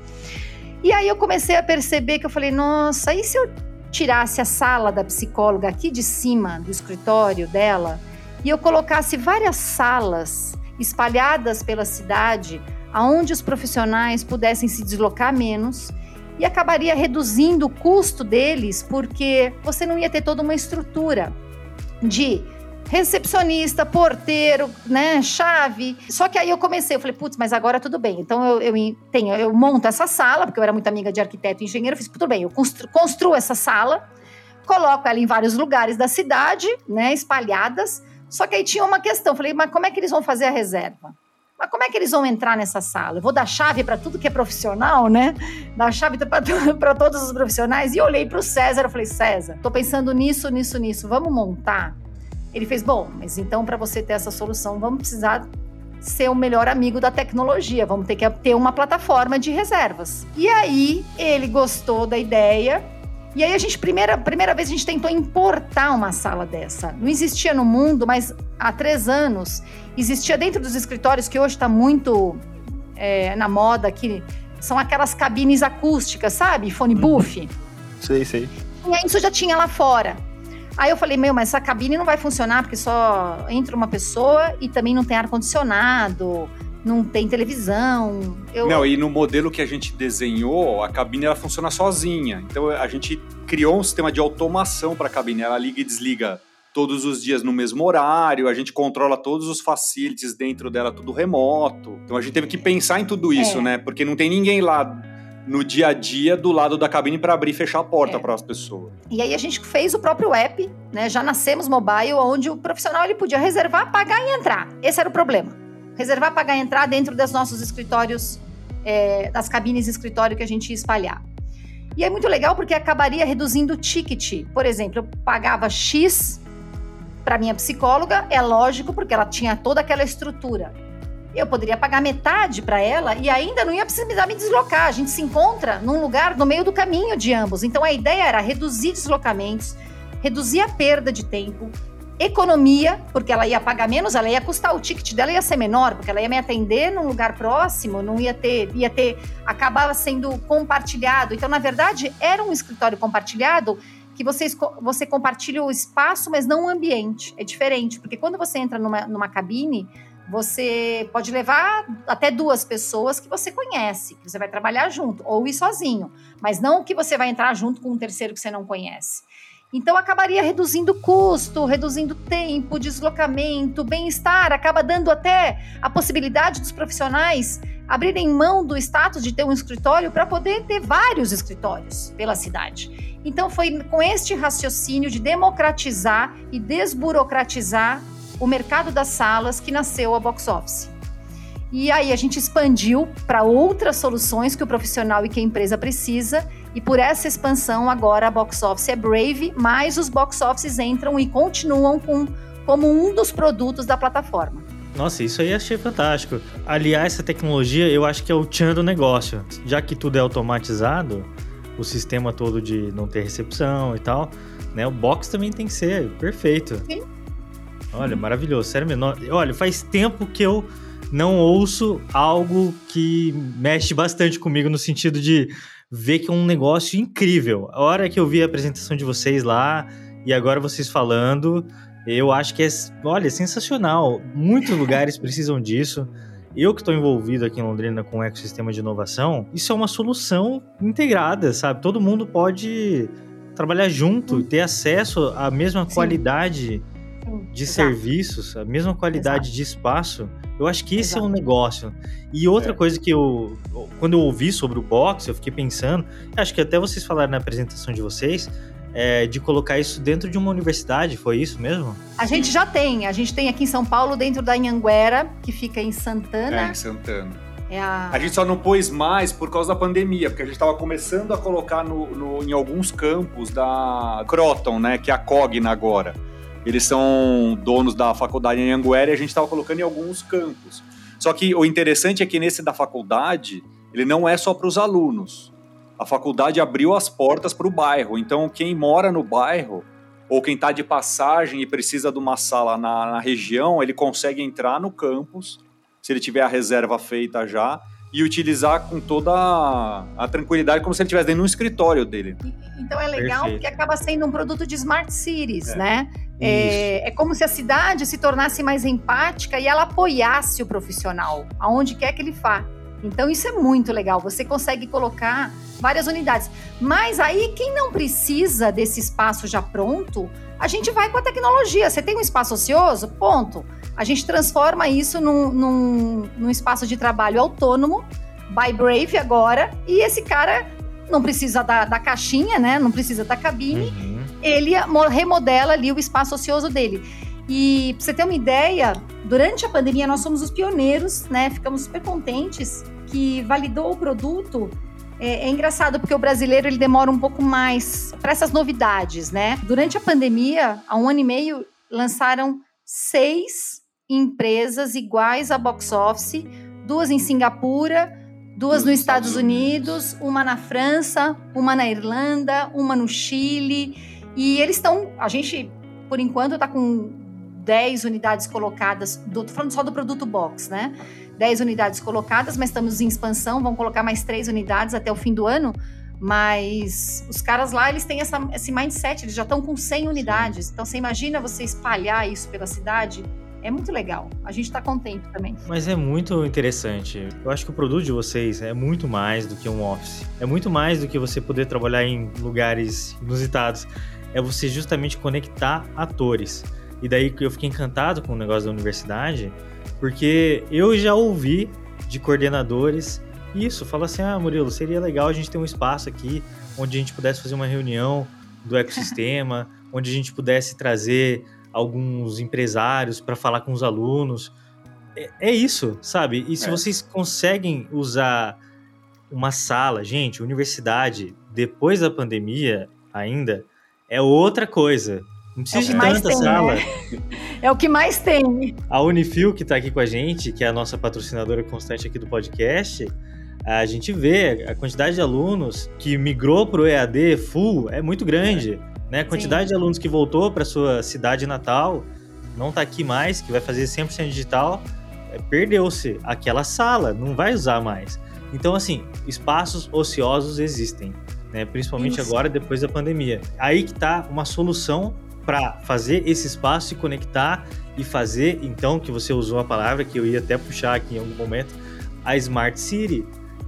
E aí eu comecei a perceber que eu falei, nossa, e se eu tirasse a sala da psicóloga aqui de cima do escritório dela e eu colocasse várias salas espalhadas pela cidade, aonde os profissionais pudessem se deslocar menos e acabaria reduzindo o custo deles, porque você não ia ter toda uma estrutura de recepcionista, porteiro, né, chave. Só que aí eu comecei, eu falei, putz, mas agora tudo bem. Então eu, eu tenho, eu monto essa sala, porque eu era muito amiga de arquiteto e engenheiro, eu fiz, tudo bem, eu constru, construo essa sala, coloco ela em vários lugares da cidade, né, espalhadas. Só que aí tinha uma questão, eu falei, mas como é que eles vão fazer a reserva? Mas como é que eles vão entrar nessa sala? Eu vou dar chave para tudo que é profissional, né? Dar chave para todos os profissionais. E olhei para o César, eu falei, César, tô pensando nisso, nisso, nisso. Vamos montar ele fez: bom, mas então para você ter essa solução, vamos precisar ser o melhor amigo da tecnologia, vamos ter que ter uma plataforma de reservas. E aí ele gostou da ideia. E aí a gente, primeira, primeira vez, a gente tentou importar uma sala dessa. Não existia no mundo, mas há três anos existia dentro dos escritórios, que hoje está muito é, na moda, que são aquelas cabines acústicas, sabe? Booth. Uhum. Sei, sei. E aí isso já tinha lá fora. Aí eu falei, meu, mas essa cabine não vai funcionar porque só entra uma pessoa e também não tem ar-condicionado, não tem televisão. Eu... Não, e no modelo que a gente desenhou, a cabine ela funciona sozinha. Então a gente criou um sistema de automação para a cabine. Ela liga e desliga todos os dias no mesmo horário, a gente controla todos os facilities dentro dela, tudo remoto. Então a gente teve que pensar em tudo isso, é. né? Porque não tem ninguém lá no dia a dia do lado da cabine para abrir e fechar a porta é. para as pessoas. E aí a gente fez o próprio app, né? Já nascemos mobile, onde o profissional ele podia reservar, pagar e entrar. Esse era o problema. Reservar, pagar e entrar dentro dos nossos escritórios, é, das cabines de escritório que a gente ia espalhar. E é muito legal porque acabaria reduzindo o ticket. Por exemplo, eu pagava X para minha psicóloga, é lógico, porque ela tinha toda aquela estrutura eu poderia pagar metade para ela e ainda não ia precisar me deslocar. A gente se encontra num lugar no meio do caminho de ambos. Então a ideia era reduzir deslocamentos, reduzir a perda de tempo, economia, porque ela ia pagar menos, ela ia custar o ticket dela ia ser menor, porque ela ia me atender num lugar próximo, não ia ter, ia ter, acabava sendo compartilhado. Então, na verdade, era um escritório compartilhado que você, você compartilha o espaço, mas não o ambiente. É diferente, porque quando você entra numa, numa cabine, você pode levar até duas pessoas que você conhece, que você vai trabalhar junto, ou ir sozinho, mas não que você vai entrar junto com um terceiro que você não conhece. Então acabaria reduzindo custo, reduzindo tempo, deslocamento, bem-estar, acaba dando até a possibilidade dos profissionais abrirem mão do status de ter um escritório para poder ter vários escritórios pela cidade. Então foi com este raciocínio de democratizar e desburocratizar o mercado das salas que nasceu a Box Office. E aí a gente expandiu para outras soluções que o profissional e que a empresa precisa. E por essa expansão, agora a Box Office é Brave, mas os Box Offices entram e continuam com, como um dos produtos da plataforma. Nossa, isso aí achei fantástico. Aliar essa tecnologia, eu acho que é o tchan do negócio. Já que tudo é automatizado, o sistema todo de não ter recepção e tal, né? O box também tem que ser perfeito. Sim. Olha, maravilhoso, sério mesmo. Olha, faz tempo que eu não ouço algo que mexe bastante comigo no sentido de ver que é um negócio incrível. A hora que eu vi a apresentação de vocês lá e agora vocês falando, eu acho que é, olha, sensacional. Muitos lugares precisam disso. Eu que estou envolvido aqui em Londrina com o ecossistema de inovação, isso é uma solução integrada, sabe? Todo mundo pode trabalhar junto, ter acesso à mesma Sim. qualidade de Exato. serviços, a mesma qualidade Exato. de espaço, eu acho que esse Exato. é um negócio. E outra é. coisa que eu, quando eu ouvi sobre o box, eu fiquei pensando, acho que até vocês falaram na apresentação de vocês, é, de colocar isso dentro de uma universidade, foi isso mesmo? A gente já tem, a gente tem aqui em São Paulo, dentro da Anhanguera, que fica em Santana. É, em Santana. É a... a... gente só não pôs mais por causa da pandemia, porque a gente estava começando a colocar no, no, em alguns campos da Croton, né, que é a Cogna agora. Eles são donos da faculdade em Anguera e a gente estava colocando em alguns campos. Só que o interessante é que nesse da faculdade, ele não é só para os alunos. A faculdade abriu as portas para o bairro. Então, quem mora no bairro ou quem está de passagem e precisa de uma sala na, na região, ele consegue entrar no campus, se ele tiver a reserva feita já, e utilizar com toda a, a tranquilidade, como se ele estivesse dentro de um escritório dele. Então é legal Perfeito. porque acaba sendo um produto de smart cities, É. né? É, é como se a cidade se tornasse mais empática e ela apoiasse o profissional, aonde quer que ele vá. Então isso é muito legal. Você consegue colocar várias unidades. Mas aí quem não precisa desse espaço já pronto, a gente vai com a tecnologia. Você tem um espaço ocioso? Ponto. A gente transforma isso num, num, num espaço de trabalho autônomo, by Brave agora, e esse cara não precisa da, da caixinha, né? Não precisa da cabine Uhum. Ele mo- remodela ali o espaço ocioso dele. E pra você ter uma ideia, durante a pandemia nós somos os pioneiros, né? Ficamos super contentes que validou o produto. É, é engraçado porque o brasileiro ele demora um pouco mais para essas novidades, né? Durante a pandemia, há um ano e meio, lançaram seis empresas iguais à Box Office, duas em Singapura, duas nos Estados Unidos, uma na França, uma na Irlanda, uma no Chile. E eles estão. A gente, por enquanto, está com 10 unidades colocadas. Do, falando só do produto box, né? 10 unidades colocadas, mas estamos em expansão. Vão colocar mais três unidades até o fim do ano. Mas os caras lá, eles têm essa, esse mindset, eles já estão com 100 unidades. Então, você imagina você espalhar isso pela cidade? É muito legal. A gente está contente também. Mas é muito interessante. Eu acho que o produto de vocês é muito mais do que um office. É muito mais do que você poder trabalhar em lugares inusitados. É você justamente conectar atores. E daí que eu fiquei encantado com o negócio da universidade, porque eu já ouvi de coordenadores isso, fala assim: "Ah, Murilo, seria legal a gente ter um espaço aqui onde a gente pudesse fazer uma reunião do ecossistema, onde a gente pudesse trazer alguns empresários para falar com os alunos. É, é isso, sabe? E se É. vocês conseguem usar uma sala, gente, universidade, depois da pandemia ainda, é outra coisa. Não precisa É o de que mais tanta tem, sala. É o que mais tem. A Unifil, que tá aqui com a gente, que é a nossa patrocinadora constante aqui do podcast, a gente vê a quantidade de alunos que migrou pro EAD full é muito grande. Né? A quantidade Sim. de alunos que voltou para sua cidade natal, não tá aqui mais, que vai fazer 100% digital, é, perdeu-se aquela sala, não vai usar mais. Então, assim, espaços ociosos existem, né? principalmente Isso. agora, depois da pandemia. Aí que tá uma solução para fazer esse espaço se conectar e fazer, então, que você usou a palavra, que eu ia até puxar aqui em algum momento, a Smart City,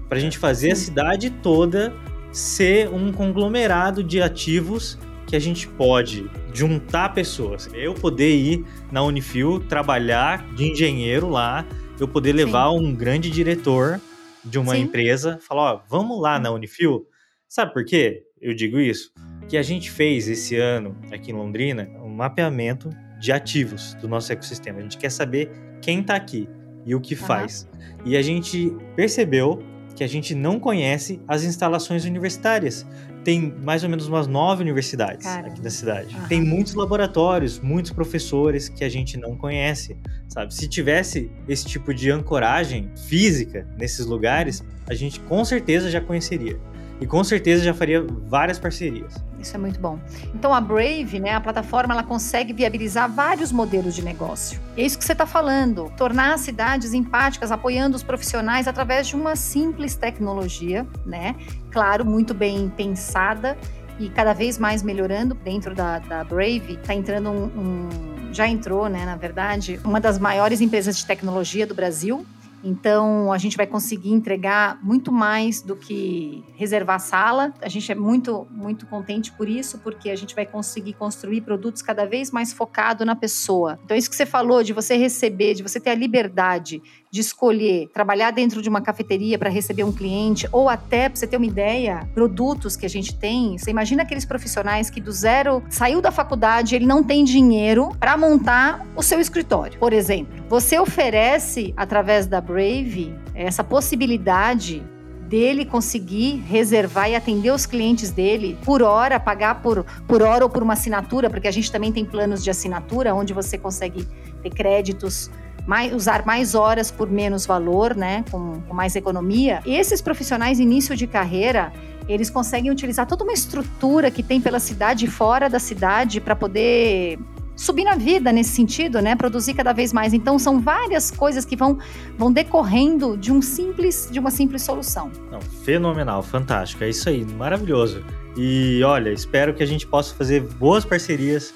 para a gente fazer a cidade toda ser um conglomerado de ativos que a gente pode juntar pessoas. Eu poder ir na Unifil, trabalhar de engenheiro lá, eu poder levar um grande diretor de uma Sim. empresa, falar, ó, vamos lá na Unifil. Sabe por quê? Eu digo isso. Que a gente fez esse ano aqui em Londrina um mapeamento de ativos do nosso ecossistema. A gente quer saber quem está aqui e o que faz. E a gente percebeu que a gente não conhece as instalações universitárias. Tem mais ou menos umas nove universidades Caramba. aqui na cidade. Aham. Tem muitos laboratórios, muitos professores que a gente não conhece, sabe? Se tivesse esse tipo de ancoragem física nesses lugares, a gente com certeza já conheceria. E com certeza já faria várias parcerias. Isso é muito bom. Então a Brave, né, a plataforma, ela consegue viabilizar vários modelos de negócio. E é isso que você está falando, tornar as cidades empáticas, apoiando os profissionais através de uma simples tecnologia, né? Claro, muito bem pensada e cada vez mais melhorando dentro da, da Brave. Está entrando um, um- já entrou, né, na verdade, uma das maiores empresas de tecnologia do Brasil. Então, a gente vai conseguir entregar muito mais do que reservar sala. A gente é muito, muito contente por isso, porque a gente vai conseguir construir produtos cada vez mais focado na pessoa. Então, isso que você falou de você receber, de você ter a liberdade de escolher trabalhar dentro de uma cafeteria para receber um cliente, ou até, para você ter uma ideia, produtos que a gente tem. Você imagina aqueles profissionais que do zero saiu da faculdade, ele não tem dinheiro para montar o seu escritório, por exemplo. Você oferece, através da Brave, essa possibilidade dele conseguir reservar e atender os clientes dele por hora, pagar por, por hora ou por uma assinatura, porque a gente também tem planos de assinatura onde você consegue ter créditos mais, usar mais horas por menos valor, né, com, com mais economia. Esses profissionais início de carreira, eles conseguem utilizar toda uma estrutura que tem pela cidade e fora da cidade para poder subir na vida nesse sentido, né? Produzir cada vez mais. Então são várias coisas que vão, vão decorrendo de um simples de uma simples solução. Não, fenomenal, fantástico. É isso aí, maravilhoso. E olha, espero que a gente possa fazer boas parcerias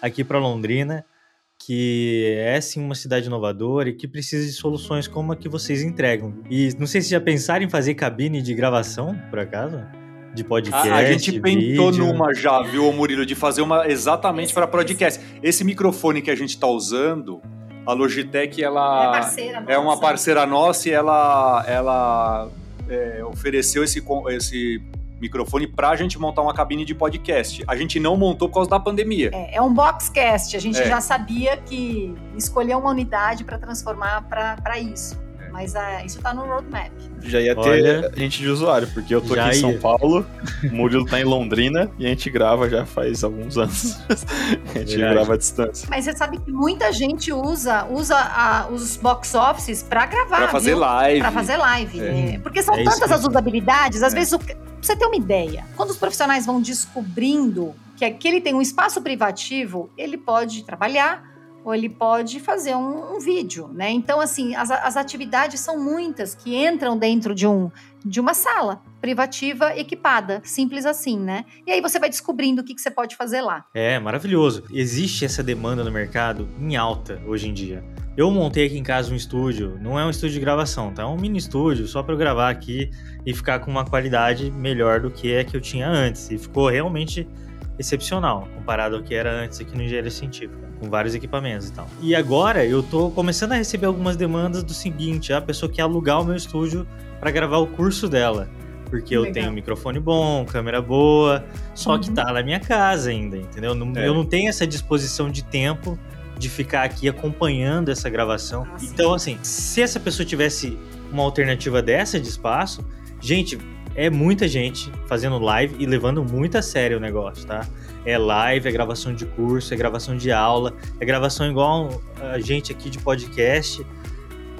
aqui para Londrina, que é sim uma cidade inovadora e que precisa de soluções como a que vocês entregam. E não sei se já pensaram em fazer cabine de gravação, por acaso? de podcast. A, a gente pensou vídeo. numa já, viu, Murilo, de fazer uma exatamente para podcast. Esse microfone que a gente está usando, a Logitech, ela é, parceira é uma parceira nossa e ela, ela é, ofereceu esse, esse microfone para a gente montar uma cabine de podcast. A gente não montou por causa da pandemia. É, é um boxcast. A gente é. já sabia que escolher uma unidade para transformar para isso. Mas uh, isso tá no roadmap. Já ia ter Olha, gente de usuário, porque eu tô aqui em São ia. Paulo, o Murilo tá em Londrina e a gente grava já faz alguns anos. a gente Verdade. grava à distância. Mas você sabe que muita gente usa, usa a, os box offices pra gravar. Pra fazer viu? live. Pra fazer live. É. Porque são é tantas as usabilidades, às é. vezes, o, pra você ter uma ideia, quando os profissionais vão descobrindo que aquele tem um espaço privativo, ele pode trabalhar ou ele pode fazer um, um vídeo, né? Então, assim, as, as, atividades são muitas que entram dentro de, um, de uma sala privativa equipada, simples assim, né? E aí você vai descobrindo o que, que você pode fazer lá. É, maravilhoso. Existe essa demanda no mercado em alta hoje em dia. Eu montei aqui em casa um estúdio, não é um estúdio de gravação, tá? É um mini estúdio só para eu gravar aqui e ficar com uma qualidade melhor do que a que eu tinha antes. E ficou realmente excepcional comparado ao que era antes aqui no Engenharia Científica, com vários equipamentos e tal. E agora eu tô começando a receber algumas demandas do seguinte: a pessoa quer alugar o meu estúdio para gravar o curso dela. Porque Legal. eu tenho um microfone bom, câmera boa, só uhum. que tá na minha casa ainda, entendeu? Não, é. Eu não tenho essa disposição de tempo de ficar aqui acompanhando essa gravação. Ah, então, assim, se essa pessoa tivesse uma alternativa dessa de espaço, gente, é muita gente fazendo live e levando muito a sério o negócio, tá? É live, é gravação de curso, é gravação de aula, é gravação igual a gente aqui de podcast.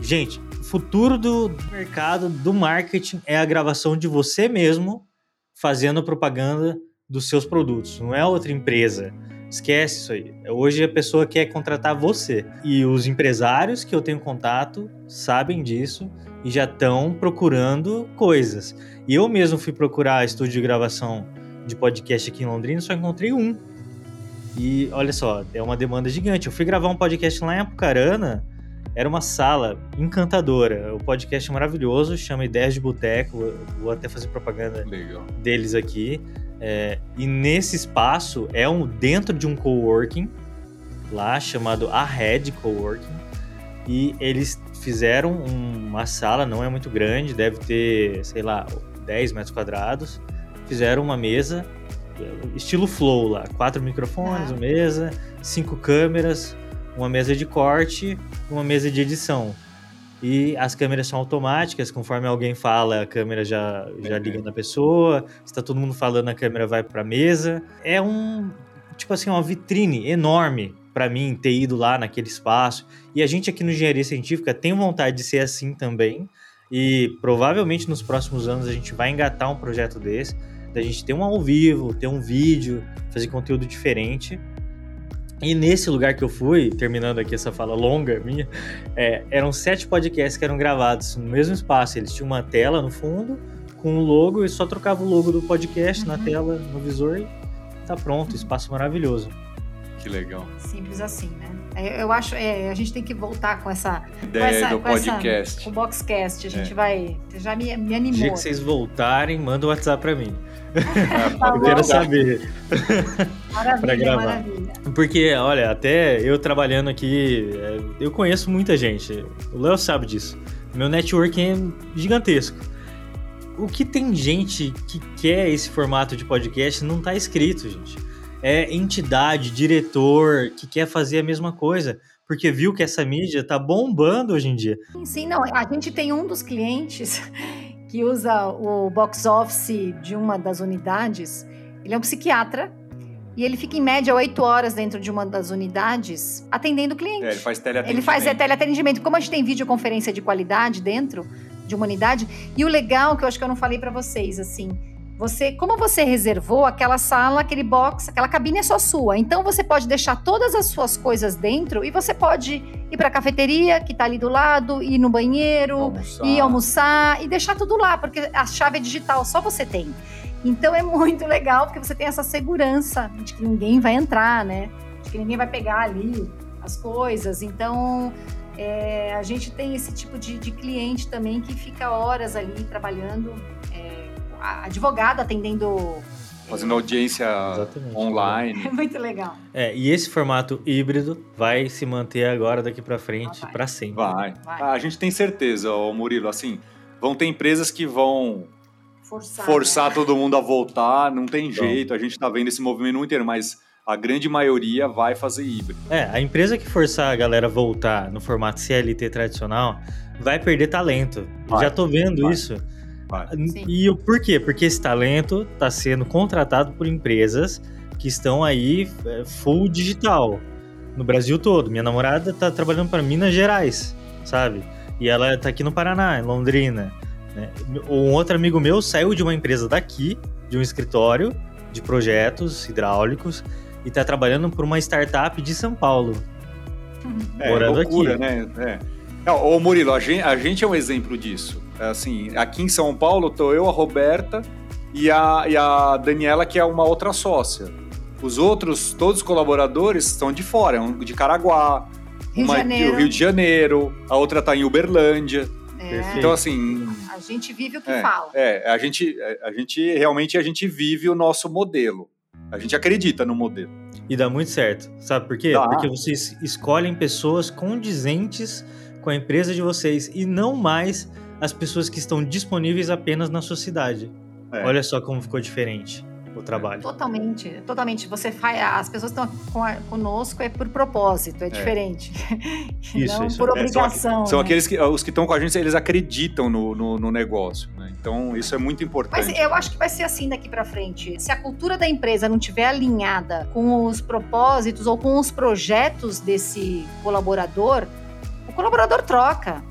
Gente, o futuro do mercado, do marketing, é a gravação de você mesmo fazendo propaganda dos seus produtos, não é outra empresa. Esquece isso aí. Hoje a pessoa quer contratar você. E os empresários que eu tenho contato sabem disso e já estão procurando coisas. E eu mesmo fui procurar estúdio de gravação de podcast aqui em Londrina, só encontrei um. E olha só, é uma demanda gigante. Eu fui gravar um podcast lá em Apucarana, era uma sala encantadora. O podcast é maravilhoso, chama Ideias de Boteco. Vou até fazer propaganda Legal. deles aqui. É, e nesse espaço é um dentro de um coworking lá chamado A Red Coworking. E eles fizeram uma sala, não é muito grande, deve ter, sei lá, 10 metros quadrados. Fizeram uma mesa, estilo flow lá, quatro microfones, ah. uma mesa, cinco câmeras, uma mesa de corte, uma mesa de edição. E as câmeras são automáticas, conforme alguém fala, a câmera já, já liga na pessoa. Se tá todo mundo falando, a câmera vai pra mesa. É um, tipo assim, uma vitrine enorme para mim ter ido lá naquele espaço. E a gente aqui no Engenharia Científica tem vontade de ser assim também. E provavelmente nos próximos anos a gente vai engatar um projeto desse, da gente ter um ao vivo, ter um vídeo, fazer conteúdo diferente. E nesse lugar que eu fui, terminando aqui essa fala longa minha, é, eram sete podcasts que eram gravados no mesmo espaço. Eles tinham uma tela no fundo com o um logo e só trocava o logo do podcast uhum. na tela, no visor e tá pronto. Espaço maravilhoso. Que legal. Simples assim, né? É, eu acho, é, a gente tem que voltar com essa ideia com essa, do com podcast. Essa, o Boxcast, a gente é. vai, já me, me animou. dia que vocês voltarem, manda o um WhatsApp para mim. tá eu quero saber. Maravilha, gravar. maravilha. Porque, olha, até eu trabalhando aqui, é, eu conheço muita gente. O Léo sabe disso. Meu networking é gigantesco. O que tem gente que quer esse formato de podcast não tá escrito, gente é entidade, diretor que quer fazer a mesma coisa, porque viu que essa mídia tá bombando hoje em dia. Sim, sim, não. A gente tem um dos clientes que usa o box office de uma das unidades. Ele é um psiquiatra e ele fica em média oito horas dentro de uma das unidades atendendo o cliente. É, ele faz teleatendimento. Ele faz é, teleatendimento. Como a gente tem videoconferência de qualidade dentro de uma unidade, e o legal que eu acho que eu não falei para vocês, assim, você, como você reservou aquela sala, aquele box, aquela cabine é só sua. Então você pode deixar todas as suas coisas dentro e você pode ir para a cafeteria que está ali do lado, ir no banheiro, almoçar. ir almoçar e deixar tudo lá, porque a chave é digital, só você tem. Então é muito legal porque você tem essa segurança de que ninguém vai entrar, né? De que ninguém vai pegar ali as coisas. Então é, a gente tem esse tipo de, de, cliente também que fica horas ali trabalhando, é, advogado atendendo. Fazendo audiência Exatamente. online. É muito legal. É, e esse formato híbrido vai se manter agora daqui para frente para sempre. Vai. vai. Ah, a gente tem certeza, Murilo. Assim, vão ter empresas que vão forçar, forçar né? todo mundo a voltar, não tem então. jeito. A gente tá vendo esse movimento inteiro, mas a grande maioria vai fazer híbrido. É, a empresa que forçar a galera a voltar no formato CLT tradicional vai perder talento. Vai, Já tô vendo vai, isso. Vai. E o por quê? Porque esse talento está sendo contratado por empresas que estão aí é, full digital no Brasil todo. Minha namorada tá trabalhando para Minas Gerais, sabe? E ela tá aqui no Paraná, em Londrina. Né? Um outro amigo meu saiu de uma empresa daqui, de um escritório de projetos hidráulicos, e está trabalhando por uma startup de São Paulo. É, morando loucura, aqui. né? É. Ô Murilo, a gente, a gente é um exemplo disso. É assim, aqui em São Paulo, tô eu, a Roberta e a, e a Daniela, que é uma outra sócia. Os outros, todos os colaboradores, estão de fora, é de Caraguá, Rio, uma, Rio de Janeiro, a outra está em Uberlândia. É. Então, assim. A gente vive o que é, fala. É, a gente, a gente realmente a gente vive o nosso modelo. A gente acredita no modelo. E dá muito certo. Sabe por quê? Dá. Porque vocês escolhem pessoas condizentes com a empresa de vocês e não mais as pessoas que estão disponíveis apenas na sua cidade. É. Olha só como ficou diferente o trabalho. Totalmente, totalmente. Você faz, as pessoas estão conosco é por propósito, é, é. diferente. Isso, não isso. por obrigação. É, são, são né? aqueles que os que estão com a gente, eles acreditam no, no, no negócio. Né? Então isso é muito importante. Mas eu acho que vai ser assim daqui para frente. Se a cultura da empresa não tiver alinhada com os propósitos ou com os projetos desse colaborador, o colaborador troca.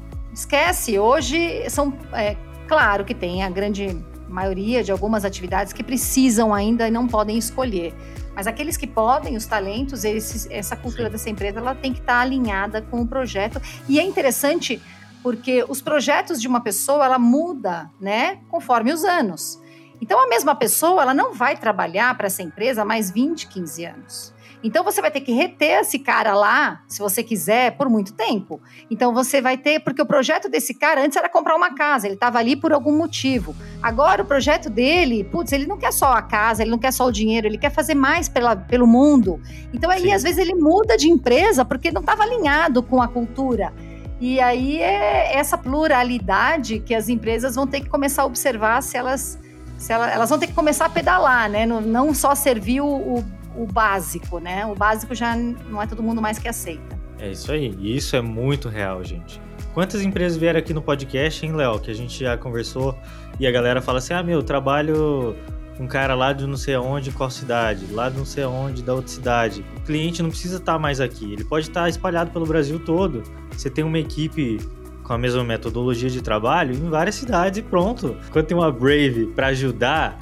Esquece. Hoje são é, claro que tem a grande maioria de algumas atividades que precisam ainda e não podem escolher. Mas aqueles que podem, os talentos, essa cultura Sim. dessa empresa, ela tem que estar tá alinhada com o projeto. E é interessante porque os projetos de uma pessoa, ela muda, né, conforme os anos. Então, a mesma pessoa, ela não vai trabalhar para essa empresa mais 20, 15 anos. Então você vai ter que reter esse cara lá, se você quiser, por muito tempo. Então você vai ter, porque o projeto desse cara antes era comprar uma casa, ele estava ali por algum motivo. Agora o projeto dele, putz, ele não quer só a casa, ele não quer só o dinheiro, ele quer fazer mais pela, pelo mundo. Então aí Sim. às vezes ele muda de empresa porque não estava alinhado com a cultura. E aí é essa pluralidade que as empresas vão ter que começar a observar se elas se elas, elas vão ter que começar a pedalar, né? Não, não só servir o, o o básico, né? O básico já não é todo mundo mais que aceita. É isso aí. E isso é muito real, gente. Quantas empresas vieram aqui no podcast, hein, Léo? Que a gente já conversou e a galera fala assim: ah, meu, trabalho um cara lá de não sei aonde, qual cidade, lá de não sei aonde, da outra cidade. O cliente não precisa estar mais aqui, ele pode estar espalhado pelo Brasil todo. Você tem uma equipe com a mesma metodologia de trabalho em várias cidades e pronto. Quando tem uma Brave para ajudar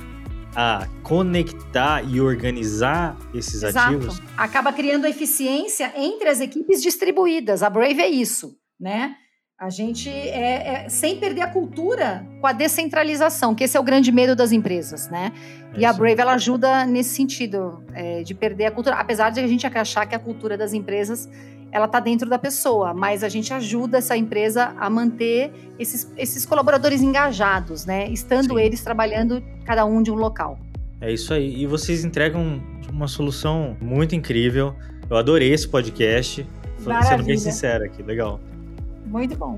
a conectar e organizar esses Exato. ativos. Acaba criando eficiência entre as equipes distribuídas. A Brave é isso, né? A gente é, é, sem perder a cultura com a descentralização, que esse é o grande medo das empresas, né? É e a Brave ela ajuda nesse sentido é, de perder a cultura, apesar de a gente achar que a cultura das empresas ela está dentro da pessoa, mas a gente ajuda essa empresa a manter esses, esses colaboradores engajados, né? Estando Sim. eles trabalhando cada um de um local. É isso aí. E vocês entregam uma solução muito incrível. Eu adorei esse podcast. Maravilha. Sendo bem sincero aqui, legal. Muito bom.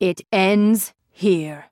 It ends here.